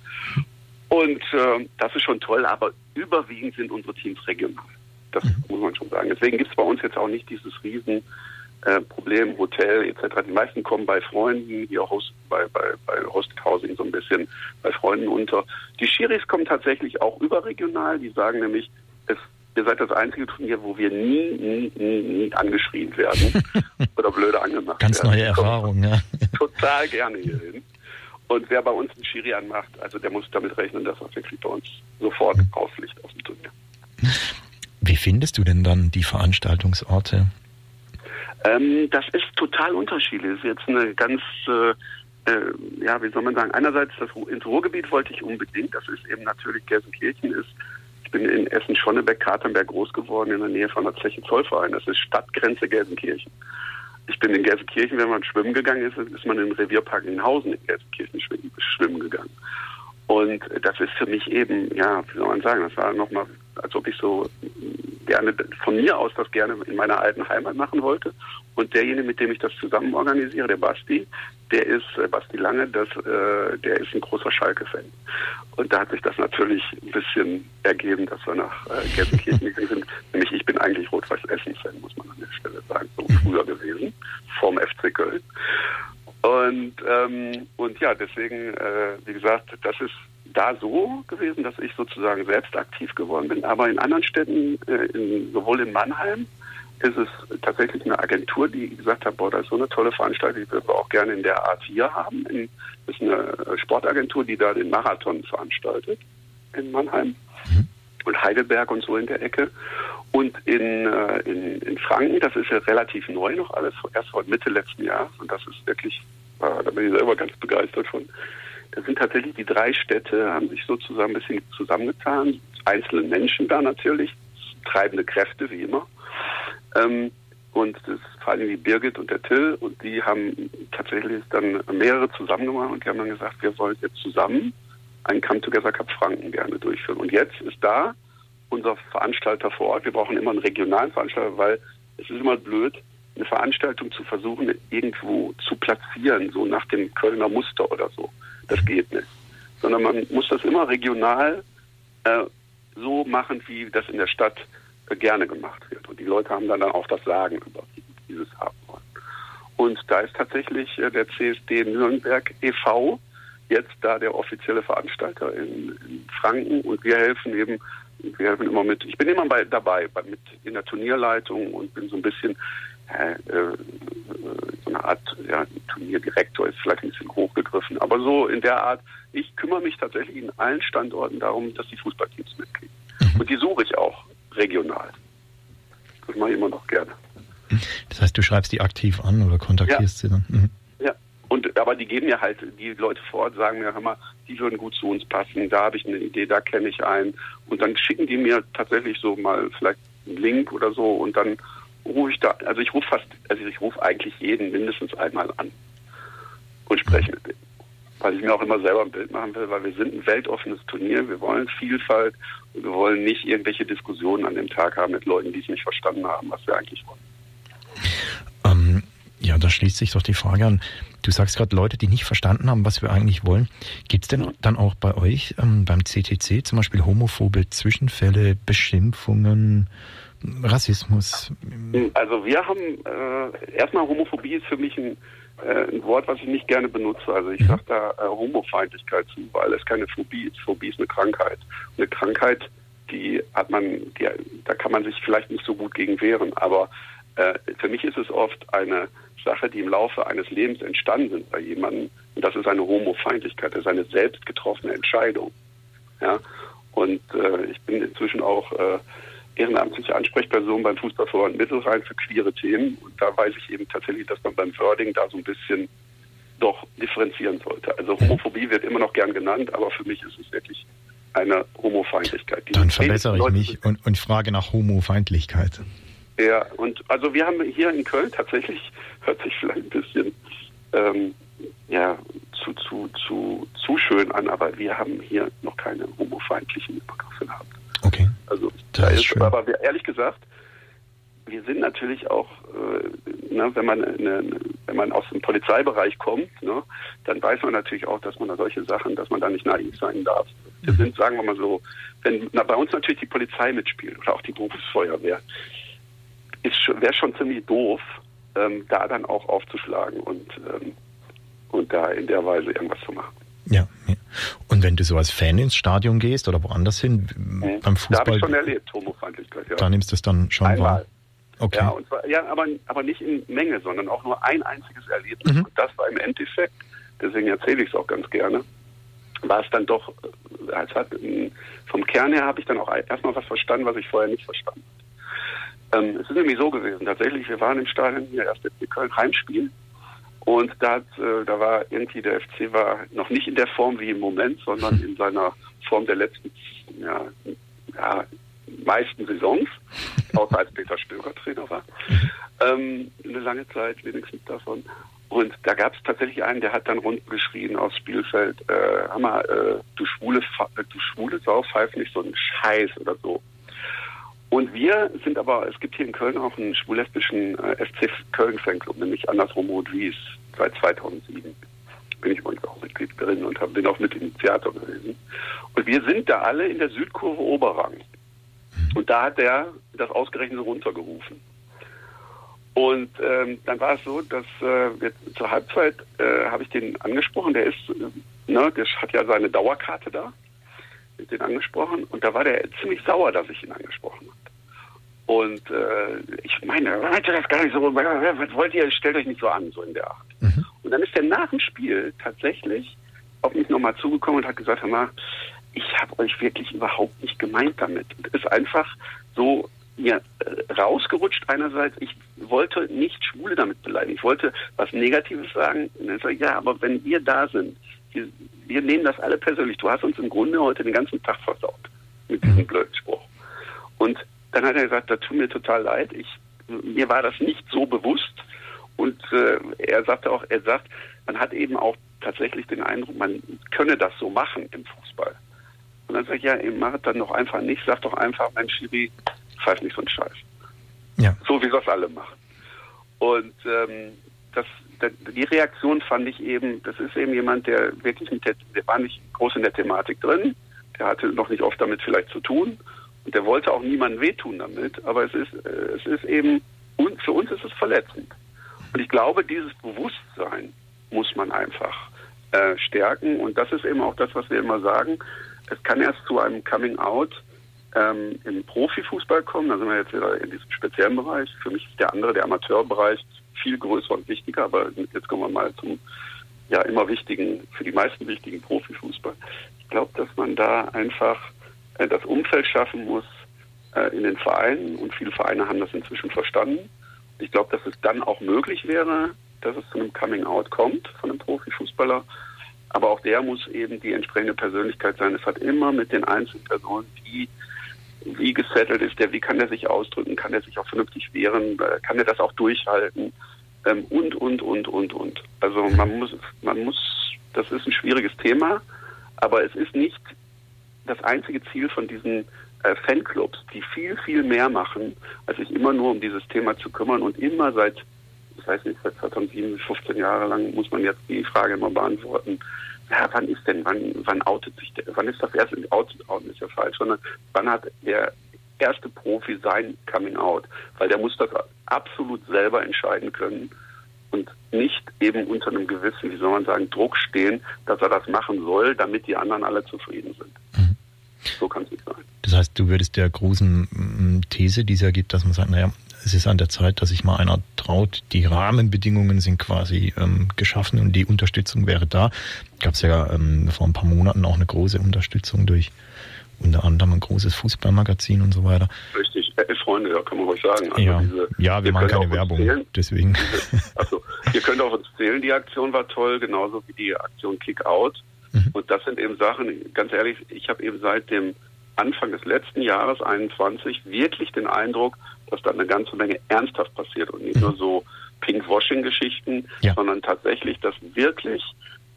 Und äh, das ist schon toll, aber überwiegend sind unsere Teams regional. Das mhm. muss man schon sagen. Deswegen gibt es bei uns jetzt auch nicht dieses riesen äh, Problem, Hotel etc. Die meisten kommen bei Freunden, hier Host, bei, bei, bei Hosted Housing so ein bisschen bei Freunden unter. Die Schiris kommen tatsächlich auch überregional. Die sagen nämlich, es ihr seid das einzige Turnier, wo wir nie, nie, nie, nie angeschrien werden oder blöde angemacht Ganz werden. Ganz neue Erfahrung, ja. Total gerne hierhin. Und wer bei uns einen Schiri anmacht, also der muss damit rechnen, dass er wirklich bei uns sofort rausfliegt aus dem Turnier. Wie findest du denn dann die Veranstaltungsorte? Ähm, das ist total unterschiedlich. Das ist jetzt eine ganz, äh, äh, ja, wie soll man sagen, einerseits das, ins Ruhrgebiet wollte ich unbedingt, das ist eben natürlich Gelsenkirchen ist ich bin in Essen-Schonnebeck-Katernberg groß geworden, in der Nähe von der Zeche Zollverein. Das ist Stadtgrenze Gelsenkirchen. Ich bin in Gelsenkirchen, wenn man schwimmen gegangen ist, ist man im Revierpark in Hausen in Gelsenkirchen schwimmen gegangen. Und das ist für mich eben, ja, wie soll man sagen, das war nochmal, als ob ich so gerne von mir aus das gerne in meiner alten Heimat machen wollte. Und derjenige, mit dem ich das zusammen organisiere, der Basti, der ist, äh, Basti Lange, das, äh, der ist ein großer Schalke-Fan. Und da hat sich das natürlich ein bisschen ergeben, dass wir nach äh, Gelsenkirchen gegangen sind. Nämlich ich bin eigentlich Rot-Weiß-Essen-Fan, muss man an der Stelle sagen, so früher gewesen, vorm FC Köln. Und, ähm, und ja, deswegen, äh, wie gesagt, das ist da so gewesen, dass ich sozusagen selbst aktiv geworden bin. Aber in anderen Städten, äh, in, sowohl in Mannheim ist es tatsächlich eine Agentur, die gesagt hat, boah, das ist so eine tolle Veranstaltung, die würden wir auch gerne in der Art hier haben. Das ist eine Sportagentur, die da den Marathon veranstaltet in Mannheim mhm. und Heidelberg und so in der Ecke. Und in, äh, in, in Franken, das ist ja relativ neu noch alles, erst vor Mitte letzten Jahres. Und das ist wirklich, äh, da bin ich selber ganz begeistert von. Da sind tatsächlich die drei Städte, haben sich sozusagen ein bisschen zusammengetan. Einzelne Menschen da natürlich, treibende Kräfte wie immer. Ähm, und das vor allem die Birgit und der Till und die haben tatsächlich dann mehrere zusammen gemacht und die haben dann gesagt, wir wollen jetzt zusammen einen Come Together Cup Franken gerne durchführen. Und jetzt ist da unser Veranstalter vor Ort. Wir brauchen immer einen regionalen Veranstalter, weil es ist immer blöd, eine Veranstaltung zu versuchen, irgendwo zu platzieren, so nach dem Kölner Muster oder so. Das geht nicht. Sondern man muss das immer regional äh, so machen, wie das in der Stadt äh, gerne gemacht wird. Und die Leute haben dann auch das Sagen über dieses haben wollen. Und da ist tatsächlich äh, der CSD Nürnberg e.V. jetzt da der offizielle Veranstalter in, in Franken und wir helfen eben wir helfen immer mit. Ich bin immer bei, dabei, bei, mit in der Turnierleitung und bin so ein bisschen äh, äh, so eine Art ja, Turnierdirektor ist vielleicht ein bisschen hochgegriffen, aber so in der Art, ich kümmere mich tatsächlich in allen Standorten darum, dass die Fußballteams mitkriegen. Mhm. Und die suche ich auch regional. Das mache ich immer noch gerne. Das heißt, du schreibst die aktiv an oder kontaktierst ja. sie dann? Mhm. Ja, und aber die geben mir halt, die Leute vor Ort sagen mir, hör mal, die würden gut zu uns passen, da habe ich eine Idee, da kenne ich einen. Und dann schicken die mir tatsächlich so mal vielleicht einen Link oder so und dann rufe ich da, also ich rufe fast, also ich rufe eigentlich jeden mindestens einmal an und spreche mit dem. Weil ich mir auch immer selber ein Bild machen will, weil wir sind ein weltoffenes Turnier, wir wollen Vielfalt und wir wollen nicht irgendwelche Diskussionen an dem Tag haben mit Leuten, die es nicht verstanden haben, was wir eigentlich wollen. Ähm, ja, da schließt sich doch die Frage an. Du sagst gerade Leute, die nicht verstanden haben, was wir eigentlich wollen. Gibt es denn dann auch bei euch ähm, beim CTC zum Beispiel homophobe Zwischenfälle, Beschimpfungen, Rassismus? Also wir haben äh, erstmal Homophobie ist für mich ein, äh, ein Wort, was ich nicht gerne benutze. Also ich mhm. sage da äh, Homofeindlichkeit zu, weil es keine Phobie ist. Phobie ist eine Krankheit. Eine Krankheit, die hat man, die, da kann man sich vielleicht nicht so gut gegen wehren. Aber äh, für mich ist es oft eine Sache, die im Laufe eines Lebens entstanden ist bei jemandem. Und das ist eine Homofeindlichkeit, das ist eine selbst getroffene Entscheidung. Ja? Und äh, ich bin inzwischen auch äh, ehrenamtliche Ansprechperson beim Fußballverband Mittelrhein für queere Themen. Und da weiß ich eben tatsächlich, dass man beim Wording da so ein bisschen doch differenzieren sollte. Also Homophobie wird immer noch gern genannt, aber für mich ist es wirklich eine Homofeindlichkeit. Dann verbessere ich mich und, und frage nach Homofeindlichkeit. Ja, und also wir haben hier in Köln tatsächlich, hört sich vielleicht ein bisschen ähm, ja, zu, zu, zu, zu schön an, aber wir haben hier noch keine homofeindlichen Übergriffe gehabt. Okay. Also da ist, ist aber ehrlich gesagt, wir sind natürlich auch, äh, ne, wenn man ne, wenn man aus dem Polizeibereich kommt, ne, dann weiß man natürlich auch, dass man da solche Sachen, dass man da nicht naiv sein darf. Wir mhm. sind, sagen wir mal so, wenn na, bei uns natürlich die Polizei mitspielt oder auch die Berufsfeuerwehr, wäre schon ziemlich doof, ähm, da dann auch aufzuschlagen und, ähm, und da in der Weise irgendwas zu machen. Ja, ja. Und wenn du so als Fan ins Stadion gehst oder woanders hin, mhm. beim Fußball. Da habe ich schon erlebt, Homofeindlichkeit, ja. Da nimmst du es dann schon Einmal. wahr. Okay. Ja, und zwar, ja aber, aber nicht in Menge, sondern auch nur ein einziges Erlebnis. Mhm. Und das war im Endeffekt, deswegen erzähle ich es auch ganz gerne, war es dann doch, es hat, vom Kern her habe ich dann auch erstmal was verstanden, was ich vorher nicht verstanden habe. Ähm, es ist nämlich so gewesen, tatsächlich, wir waren im Stadion hier erst in Köln Heimspiel und da, hat, äh, da war irgendwie der FC war noch nicht in der Form wie im Moment, sondern in seiner Form der letzten ja, ja, meisten Saisons, außer als Peter Stöger Trainer war. Ähm, eine lange Zeit wenigstens davon. Und da gab es tatsächlich einen, der hat dann runtergeschrien aufs Spielfeld, äh, Hammer, äh, du schwule, du schwule Sau, pfeif nicht so einen Scheiß oder so. Und wir sind aber, es gibt hier in Köln auch einen schwul-lesbischen äh, FC Köln-Fanclub, nämlich Andersrum Rot Wies, seit 2007. Bin ich übrigens auch Mitglied drin und hab, bin auch Mitinitiator gewesen. Und wir sind da alle in der Südkurve Oberrang. Und da hat der das ausgerechnet runtergerufen. Und ähm, dann war es so, dass äh, wir, zur Halbzeit äh, habe ich den angesprochen, der ist, äh, ne, der hat ja seine Dauerkarte da den angesprochen und da war der ziemlich sauer, dass ich ihn angesprochen habe. Und äh, ich meine, meinte das gar nicht so, was wollt ihr, stellt euch nicht so an, so in der Art. Mhm. Und dann ist er nach dem Spiel tatsächlich auf mich nochmal zugekommen und hat gesagt, hör mal, ich habe euch wirklich überhaupt nicht gemeint damit. Und ist einfach so mir äh, rausgerutscht einerseits. Ich wollte nicht Schwule damit beleidigen. Ich wollte was Negatives sagen. Und dann sage ich, ja, aber wenn wir da sind, wir, wir nehmen das alle persönlich. Du hast uns im Grunde heute den ganzen Tag versaut mit diesem blöden Spruch. Und dann hat er gesagt, das tut mir total leid. Ich, mir war das nicht so bewusst. Und äh, er sagte auch, er sagt, man hat eben auch tatsächlich den Eindruck, man könne das so machen im Fußball. Und dann sage ich, ja, mach es dann doch einfach nicht. Sag doch einfach, Mensch, Schiri, pfeif nicht so einen Scheiß. Ja. So wie das alle machen. Und ähm, das, die Reaktion fand ich eben, das ist eben jemand, der wirklich mit der, der war nicht groß in der Thematik drin, der hatte noch nicht oft damit vielleicht zu tun und der wollte auch niemandem wehtun damit, aber es ist, äh, es ist eben, für uns ist es verletzend. Und ich glaube, dieses Bewusstsein muss man einfach äh, stärken und das ist eben auch das, was wir immer sagen. Es kann erst zu einem Coming Out ähm, im Profifußball kommen. Da sind wir jetzt wieder in diesem speziellen Bereich. Für mich ist der andere, der Amateurbereich, viel größer und wichtiger. Aber jetzt kommen wir mal zum ja immer wichtigen, für die meisten wichtigen Profifußball. Ich glaube, dass man da einfach äh, das Umfeld schaffen muss äh, in den Vereinen und viele Vereine haben das inzwischen verstanden. Ich glaube, dass es dann auch möglich wäre, dass es zu einem Coming Out kommt von einem Profifußballer. Aber auch der muss eben die entsprechende Persönlichkeit sein. Es hat immer mit den einzelnen Personen, die wie gesettelt ist der, wie kann er sich ausdrücken, kann er sich auch vernünftig wehren, äh, kann er das auch durchhalten ähm, und, und, und, und, und. Also man muss, man muss, das ist ein schwieriges Thema, aber es ist nicht das einzige Ziel von diesen äh, Fanclubs, die viel, viel mehr machen, als sich immer nur um dieses Thema zu kümmern und immer seit, ich weiß nicht, seit 2007, 15 Jahre lang muss man jetzt die Frage immer beantworten, ja, wann ist denn, wann, wann outet sich der, wann ist das erste, outen ist ja falsch, sondern wann hat der erste Profi sein Coming Out? Weil der muss das absolut selber entscheiden können und nicht eben unter einem gewissen, wie soll man sagen, Druck stehen, dass er das machen soll, damit die anderen alle zufrieden sind. Mhm. So kann es nicht sein. Das heißt, du würdest der großen mm, These, die es ja gibt, dass man sagt, naja, es ist an der Zeit, dass sich mal einer traut. Die Rahmenbedingungen sind quasi ähm, geschaffen und die Unterstützung wäre da. Gab es ja ähm, vor ein paar Monaten auch eine große Unterstützung durch unter anderem ein großes Fußballmagazin und so weiter. Richtig, äh, Freunde, ja, kann man ruhig sagen. Also ja. Diese, ja, wir machen keine Werbung, zählen. deswegen. Also, ihr könnt auch uns zählen, die Aktion war toll, genauso wie die Aktion Kick Out. Mhm. Und das sind eben Sachen, ganz ehrlich, ich habe eben seit dem Anfang des letzten Jahres 21 wirklich den Eindruck, dass da eine ganze Menge ernsthaft passiert und nicht mhm. nur so Pinkwashing-Geschichten, ja. sondern tatsächlich, dass wirklich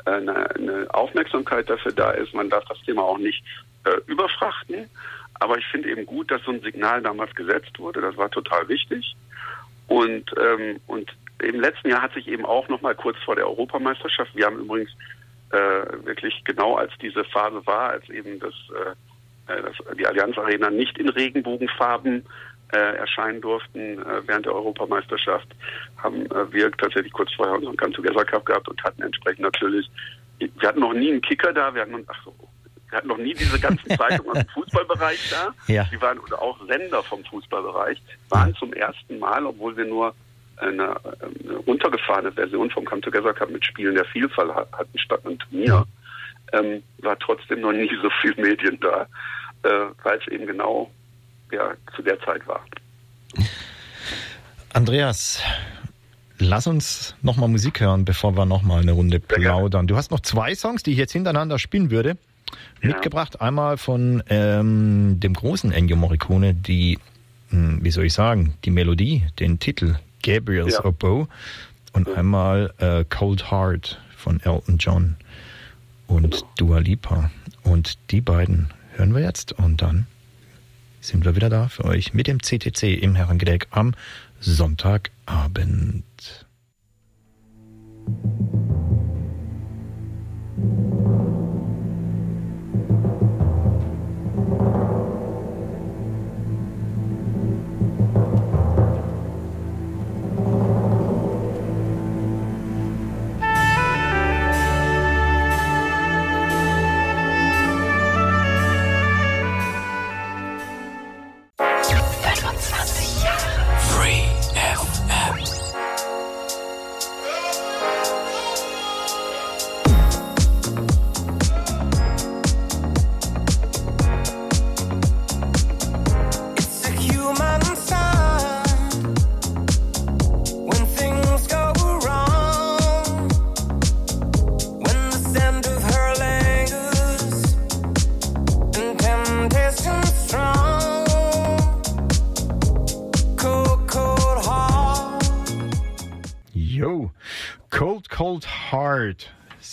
äh, eine, eine, Aufmerksamkeit dafür da ist. Man darf das Thema auch nicht äh, überfrachten, aber ich finde eben gut, dass so ein Signal damals gesetzt wurde. Das war total wichtig. Und, ähm, und im letzten Jahr hat sich eben auch noch mal kurz vor der Europameisterschaft, wir haben übrigens äh, wirklich genau als diese Phase war, als eben das, äh, äh das die Allianz Arena nicht in Regenbogenfarben äh, erscheinen durften äh, während der Europameisterschaft, haben äh, wir tatsächlich kurz vorher unseren Gun Together Cup gehabt und hatten entsprechend natürlich, wir hatten noch nie einen Kicker da, wir hatten, ach so, wir hatten noch nie diese ganzen Zeitungen aus dem Fußballbereich da. Ja. Die waren oder auch Sender vom Fußballbereich, waren zum ersten Mal, obwohl wir nur eine, eine runtergefahrene Version vom Come Together Cup mit Spielen der Vielfalt hatten statt einem Turnier, ähm, war trotzdem noch nie so viel Medien da, äh, weil es eben genau ja, zu der Zeit war. Andreas, lass uns nochmal Musik hören, bevor wir nochmal eine Runde plaudern. Du hast noch zwei Songs, die ich jetzt hintereinander spielen würde, ja. mitgebracht. Einmal von ähm, dem großen Ennio Morricone, die, hm, wie soll ich sagen, die Melodie, den Titel Gabriel's ja. Oboe und ja. einmal äh, Cold Heart von Elton John und genau. Dua Lipa. Und die beiden hören wir jetzt und dann sind wir wieder da für euch mit dem CTC im Herrengedeck am Sonntagabend.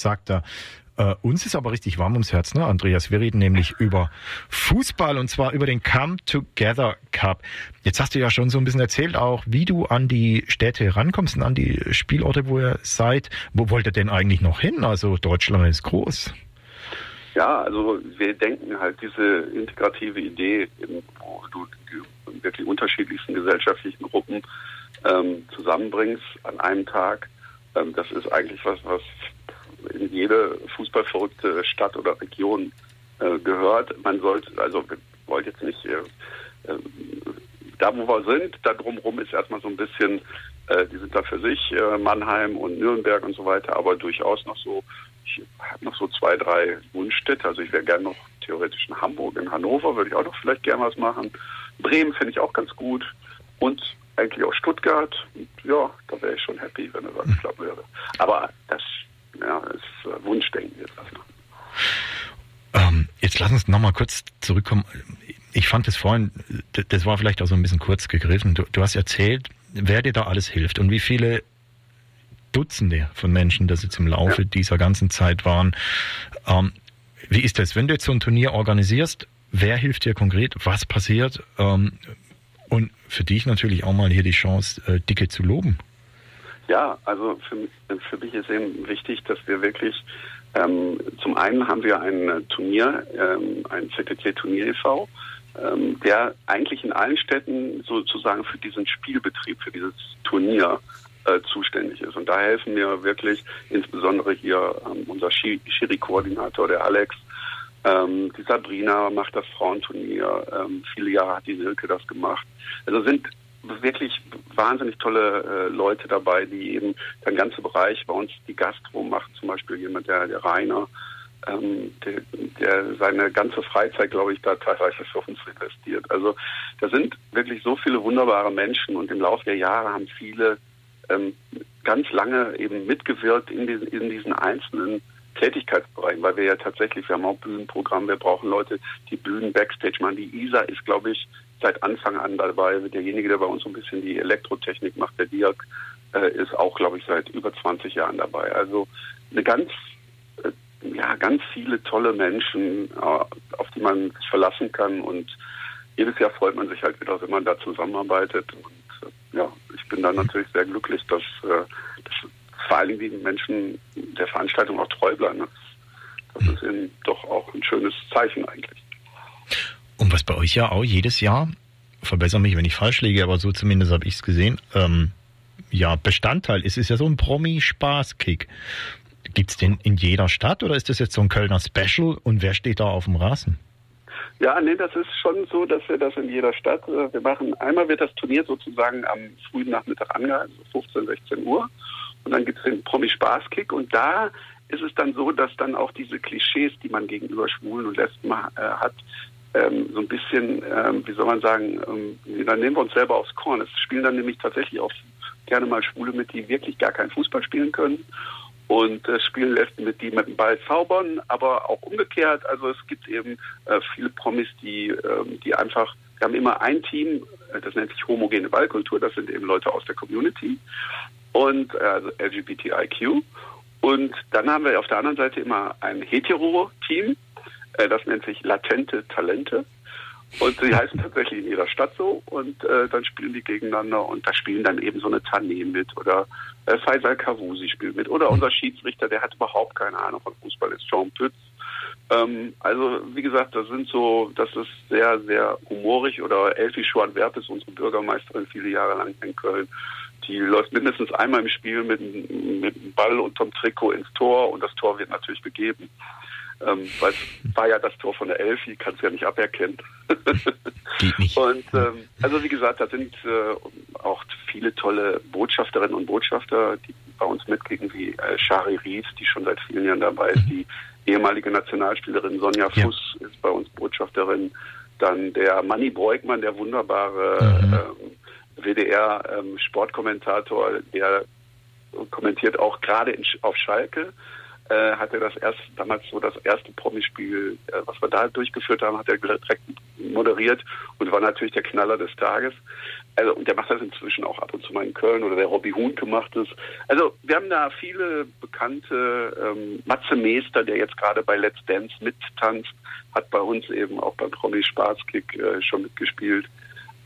Sagt er. Äh, uns ist aber richtig warm ums Herz, ne, Andreas? Wir reden nämlich über Fußball und zwar über den Come Together Cup. Jetzt hast du ja schon so ein bisschen erzählt auch, wie du an die Städte rankommst und an die Spielorte, wo ihr seid. Wo wollt ihr denn eigentlich noch hin? Also Deutschland ist groß. Ja, also wir denken halt diese integrative Idee, wo du die wirklich unterschiedlichsten gesellschaftlichen Gruppen ähm, zusammenbringst an einem Tag, ähm, das ist eigentlich was, was in jede fußballverrückte Stadt oder Region äh, gehört. Man sollte, also wir wollen jetzt nicht äh, äh, da wo wir sind, da drumherum ist erstmal so ein bisschen, äh, die sind da für sich, äh, Mannheim und Nürnberg und so weiter, aber durchaus noch so, ich habe noch so zwei, drei Wunschstädte. Also ich wäre gerne noch theoretisch in Hamburg, in Hannover würde ich auch noch vielleicht gerne was machen. Bremen finde ich auch ganz gut. Und eigentlich auch Stuttgart. Ja, da wäre ich schon happy, wenn das alles klappen würde. Aber das ja, ist äh, Wunschdenken jetzt erstmal. Ähm, jetzt lass uns nochmal kurz zurückkommen. Ich fand das vorhin, das war vielleicht auch so ein bisschen kurz gegriffen. Du, du hast erzählt, wer dir da alles hilft und wie viele Dutzende von Menschen das jetzt im Laufe ja. dieser ganzen Zeit waren. Ähm, wie ist das, wenn du jetzt so ein Turnier organisierst? Wer hilft dir konkret? Was passiert? Ähm, und für dich natürlich auch mal hier die Chance, äh, Dicke zu loben. Ja, also für, für mich ist eben wichtig, dass wir wirklich ähm, zum einen haben wir ein Turnier, ähm, ein ZTC-Turnier e.V., ähm, der eigentlich in allen Städten sozusagen für diesen Spielbetrieb, für dieses Turnier äh, zuständig ist. Und da helfen mir wirklich insbesondere hier ähm, unser Schiri-Koordinator, der Alex, ähm, die Sabrina macht das Frauenturnier. Ähm, viele Jahre hat die Silke das gemacht. Also sind wirklich wahnsinnig tolle äh, Leute dabei, die eben den ganzen Bereich bei uns die Gastro macht, zum Beispiel jemand, der, der Rainer, ähm, der, der seine ganze Freizeit, glaube ich, da teilweise für uns investiert. Also da sind wirklich so viele wunderbare Menschen und im Laufe der Jahre haben viele ähm, ganz lange eben mitgewirkt in diesen, in diesen einzelnen Tätigkeitsbereichen, weil wir ja tatsächlich, wir haben auch Bühnenprogramm, wir brauchen Leute, die Bühnen Backstage machen. Die ISA ist, glaube ich, seit Anfang an dabei. Derjenige, der bei uns so ein bisschen die Elektrotechnik macht, der Dirk, äh, ist auch, glaube ich, seit über 20 Jahren dabei. Also eine ganz, äh, ja, ganz viele tolle Menschen, äh, auf die man sich verlassen kann und jedes Jahr freut man sich halt wieder, wenn man da zusammenarbeitet. Und äh, ja, ich bin da natürlich sehr glücklich, dass, äh, dass vor allen Dingen die Menschen der Veranstaltung auch treu bleiben. Das, das ist eben doch auch ein schönes Zeichen eigentlich. Und was bei euch ja auch jedes Jahr, verbessere mich, wenn ich falsch liege, aber so zumindest habe ich es gesehen, ähm, ja, Bestandteil ist, ist ja so ein Promi-Spaß-Kick. Gibt es den in jeder Stadt oder ist das jetzt so ein Kölner Special und wer steht da auf dem Rasen? Ja, nee, das ist schon so, dass wir das in jeder Stadt, äh, wir machen, einmal wird das Turnier sozusagen am frühen Nachmittag angehalten, so 15, 16 Uhr. Und dann gibt es den Promi-Spaß-Kick und da ist es dann so, dass dann auch diese Klischees, die man gegenüber Schwulen und Lesben äh, hat, ähm, so ein bisschen, ähm, wie soll man sagen, ähm, dann nehmen wir uns selber aufs Korn. Es spielen dann nämlich tatsächlich auch gerne mal Schwule mit, die wirklich gar keinen Fußball spielen können. Und äh, spielen Lesben mit, die mit dem Ball zaubern, aber auch umgekehrt. Also es gibt eben äh, viele Promis, die, ähm, die einfach, wir haben immer ein Team, äh, das nennt sich homogene Ballkultur, das sind eben Leute aus der Community und äh, also LGBTIQ. Und dann haben wir auf der anderen Seite immer ein Hetero-Team, äh, das nennt sich latente Talente. Und sie heißen tatsächlich in jeder Stadt so und äh, dann spielen die gegeneinander und da spielen dann eben so eine Tané mit oder äh, Faisal Kavusi spielt mit oder unser Schiedsrichter, der hat überhaupt keine Ahnung von Fußball, ist Jean Pütz. Ähm, also wie gesagt, das sind so, das ist sehr, sehr humorig oder Elfie Schwan-Werp ist unsere Bürgermeisterin viele Jahre lang in Köln. Die läuft mindestens einmal im Spiel mit, mit dem Ball unterm Trikot ins Tor und das Tor wird natürlich gegeben. Ähm, weil es war ja das Tor von der Elfi, kannst du ja nicht aberkennen. Geht nicht. Und ähm, also wie gesagt, da sind äh, auch viele tolle Botschafterinnen und Botschafter, die bei uns mitkriegen, wie äh, Shari Ried, die schon seit vielen Jahren dabei ist, die ehemalige Nationalspielerin Sonja Fuss ja. ist bei uns Botschafterin, dann der Manny Breukmann, der wunderbare mhm. ähm, WDR-Sportkommentator, ähm, der kommentiert auch gerade auf Schalke äh, hat er das erst damals so das erste Promispiel, äh, was wir da durchgeführt haben, hat er direkt moderiert und war natürlich der Knaller des Tages. Also und der macht das inzwischen auch ab und zu mal in Köln oder der Robby Huhn gemacht ist. Also wir haben da viele bekannte ähm, Matze Meester, der jetzt gerade bei Let's Dance mittanzt, hat bei uns eben auch beim Promi Spaßkick äh, schon mitgespielt.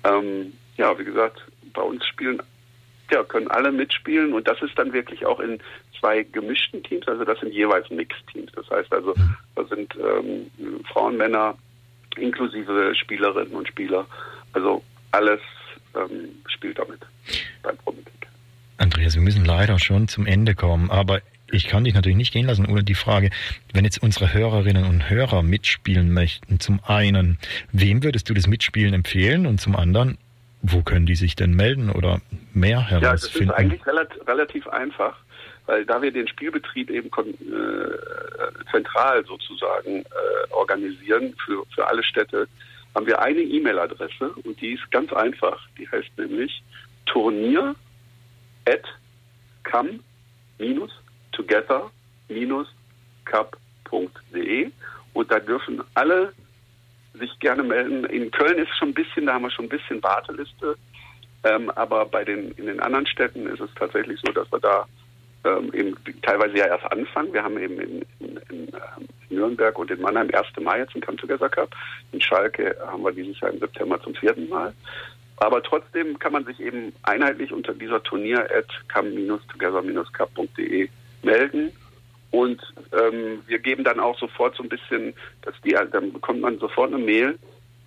Ähm, ja, wie gesagt, bei uns spielen ja, können alle mitspielen und das ist dann wirklich auch in zwei gemischten Teams, also das sind jeweils Mixteams. Das heißt also, da sind ähm, Frauen, Männer inklusive Spielerinnen und Spieler. Also alles ähm, spielt damit beim Promikick. Andreas, wir müssen leider schon zum Ende kommen, aber ich kann dich natürlich nicht gehen lassen ohne die Frage, wenn jetzt unsere Hörerinnen und Hörer mitspielen möchten, zum einen, wem würdest du das Mitspielen empfehlen und zum anderen, wo können die sich denn melden oder mehr herausfinden? Ja, das ist eigentlich relativ, relativ einfach, weil da wir den Spielbetrieb eben äh, zentral sozusagen äh, organisieren für, für alle Städte, haben wir eine E-Mail-Adresse und die ist ganz einfach. Die heißt nämlich turnier at come-together-cup.de und da dürfen alle sich gerne melden. In Köln ist schon ein bisschen, da haben wir schon ein bisschen Warteliste. Ähm, aber bei den, in den anderen Städten ist es tatsächlich so, dass wir da ähm, eben teilweise ja erst anfangen. Wir haben eben in, in, in, ähm, Nürnberg und in Mannheim 1. Mai jetzt einen Come Together Cup. In Schalke haben wir dieses Jahr im September zum vierten Mal. Aber trotzdem kann man sich eben einheitlich unter dieser Turnier at come-together-cup.de melden und ähm, wir geben dann auch sofort so ein bisschen, dass die, dann bekommt man sofort eine Mail,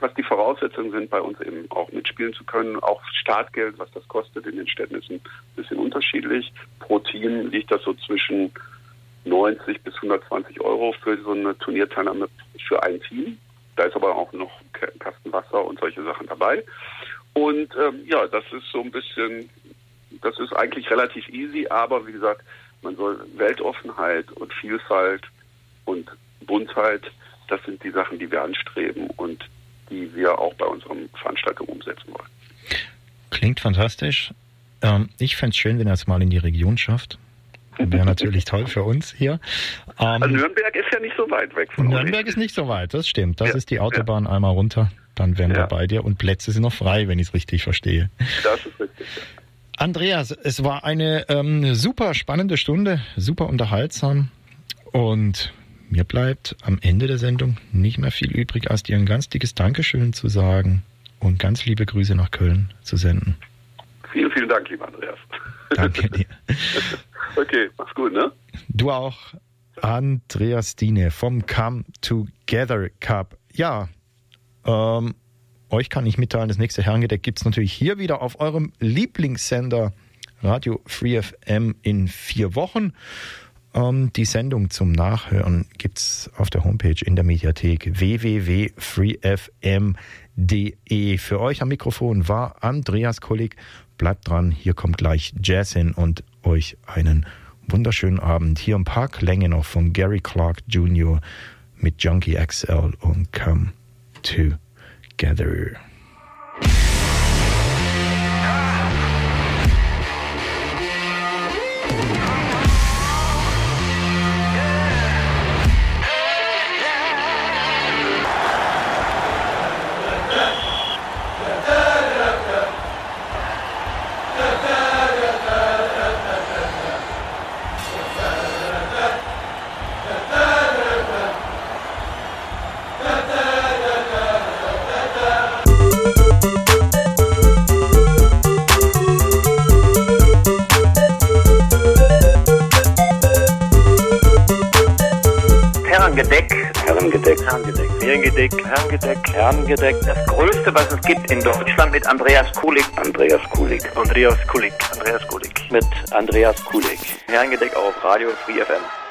was die Voraussetzungen sind, bei uns eben auch mitspielen zu können. Auch Startgeld, was das kostet in den Städten, ist ein bisschen unterschiedlich. Pro Team liegt das so zwischen 90 bis 120 Euro für so eine Turnierteilnahme für ein Team. Da ist aber auch noch Kasten Wasser und solche Sachen dabei. Und ähm, ja, das ist so ein bisschen, das ist eigentlich relativ easy, aber wie gesagt, man soll Weltoffenheit und Vielfalt und Buntheit, das sind die Sachen, die wir anstreben und die wir auch bei unseren Veranstaltungen umsetzen wollen. Klingt fantastisch. Ähm, ich fände es schön, wenn er es mal in die Region schafft. Wäre natürlich toll für uns hier. Ähm, also Nürnberg ist ja nicht so weit weg von Nürnberg euch. ist nicht so weit, das stimmt. Das ja, ist die Autobahn ja. einmal runter, dann wären ja. wir bei dir und Plätze sind noch frei, wenn ich es richtig verstehe. Das ist richtig. Ja. Andreas, es war eine ähm, super spannende Stunde, super unterhaltsam und mir bleibt am Ende der Sendung nicht mehr viel übrig, als dir ein ganz dickes Dankeschön zu sagen und ganz liebe Grüße nach Köln zu senden. Vielen, vielen Dank, lieber Andreas. Danke dir. okay, mach's gut, ne? Du auch, Andreas Diene vom Come Together Cup. Ja, ähm, euch kann ich mitteilen, das nächste Herrengedeck gibt es natürlich hier wieder auf eurem Lieblingssender Radio Free FM in vier Wochen. Ähm, die Sendung zum Nachhören gibt es auf der Homepage in der Mediathek www.freefm.de. Für euch am Mikrofon war Andreas Kolleg. Bleibt dran, hier kommt gleich Jazz hin und euch einen wunderschönen Abend. Hier im Park Länge noch von Gary Clark Jr. mit Junkie XL und Come to together. Herrengedeck, Herrengedeck. Das Größte, was es gibt in Deutschland mit Andreas Kulik. Andreas Kulik. Andreas Kulik. Andreas Kulik. Mit Andreas Kulik. Herrengedeck auf Radio Free FM.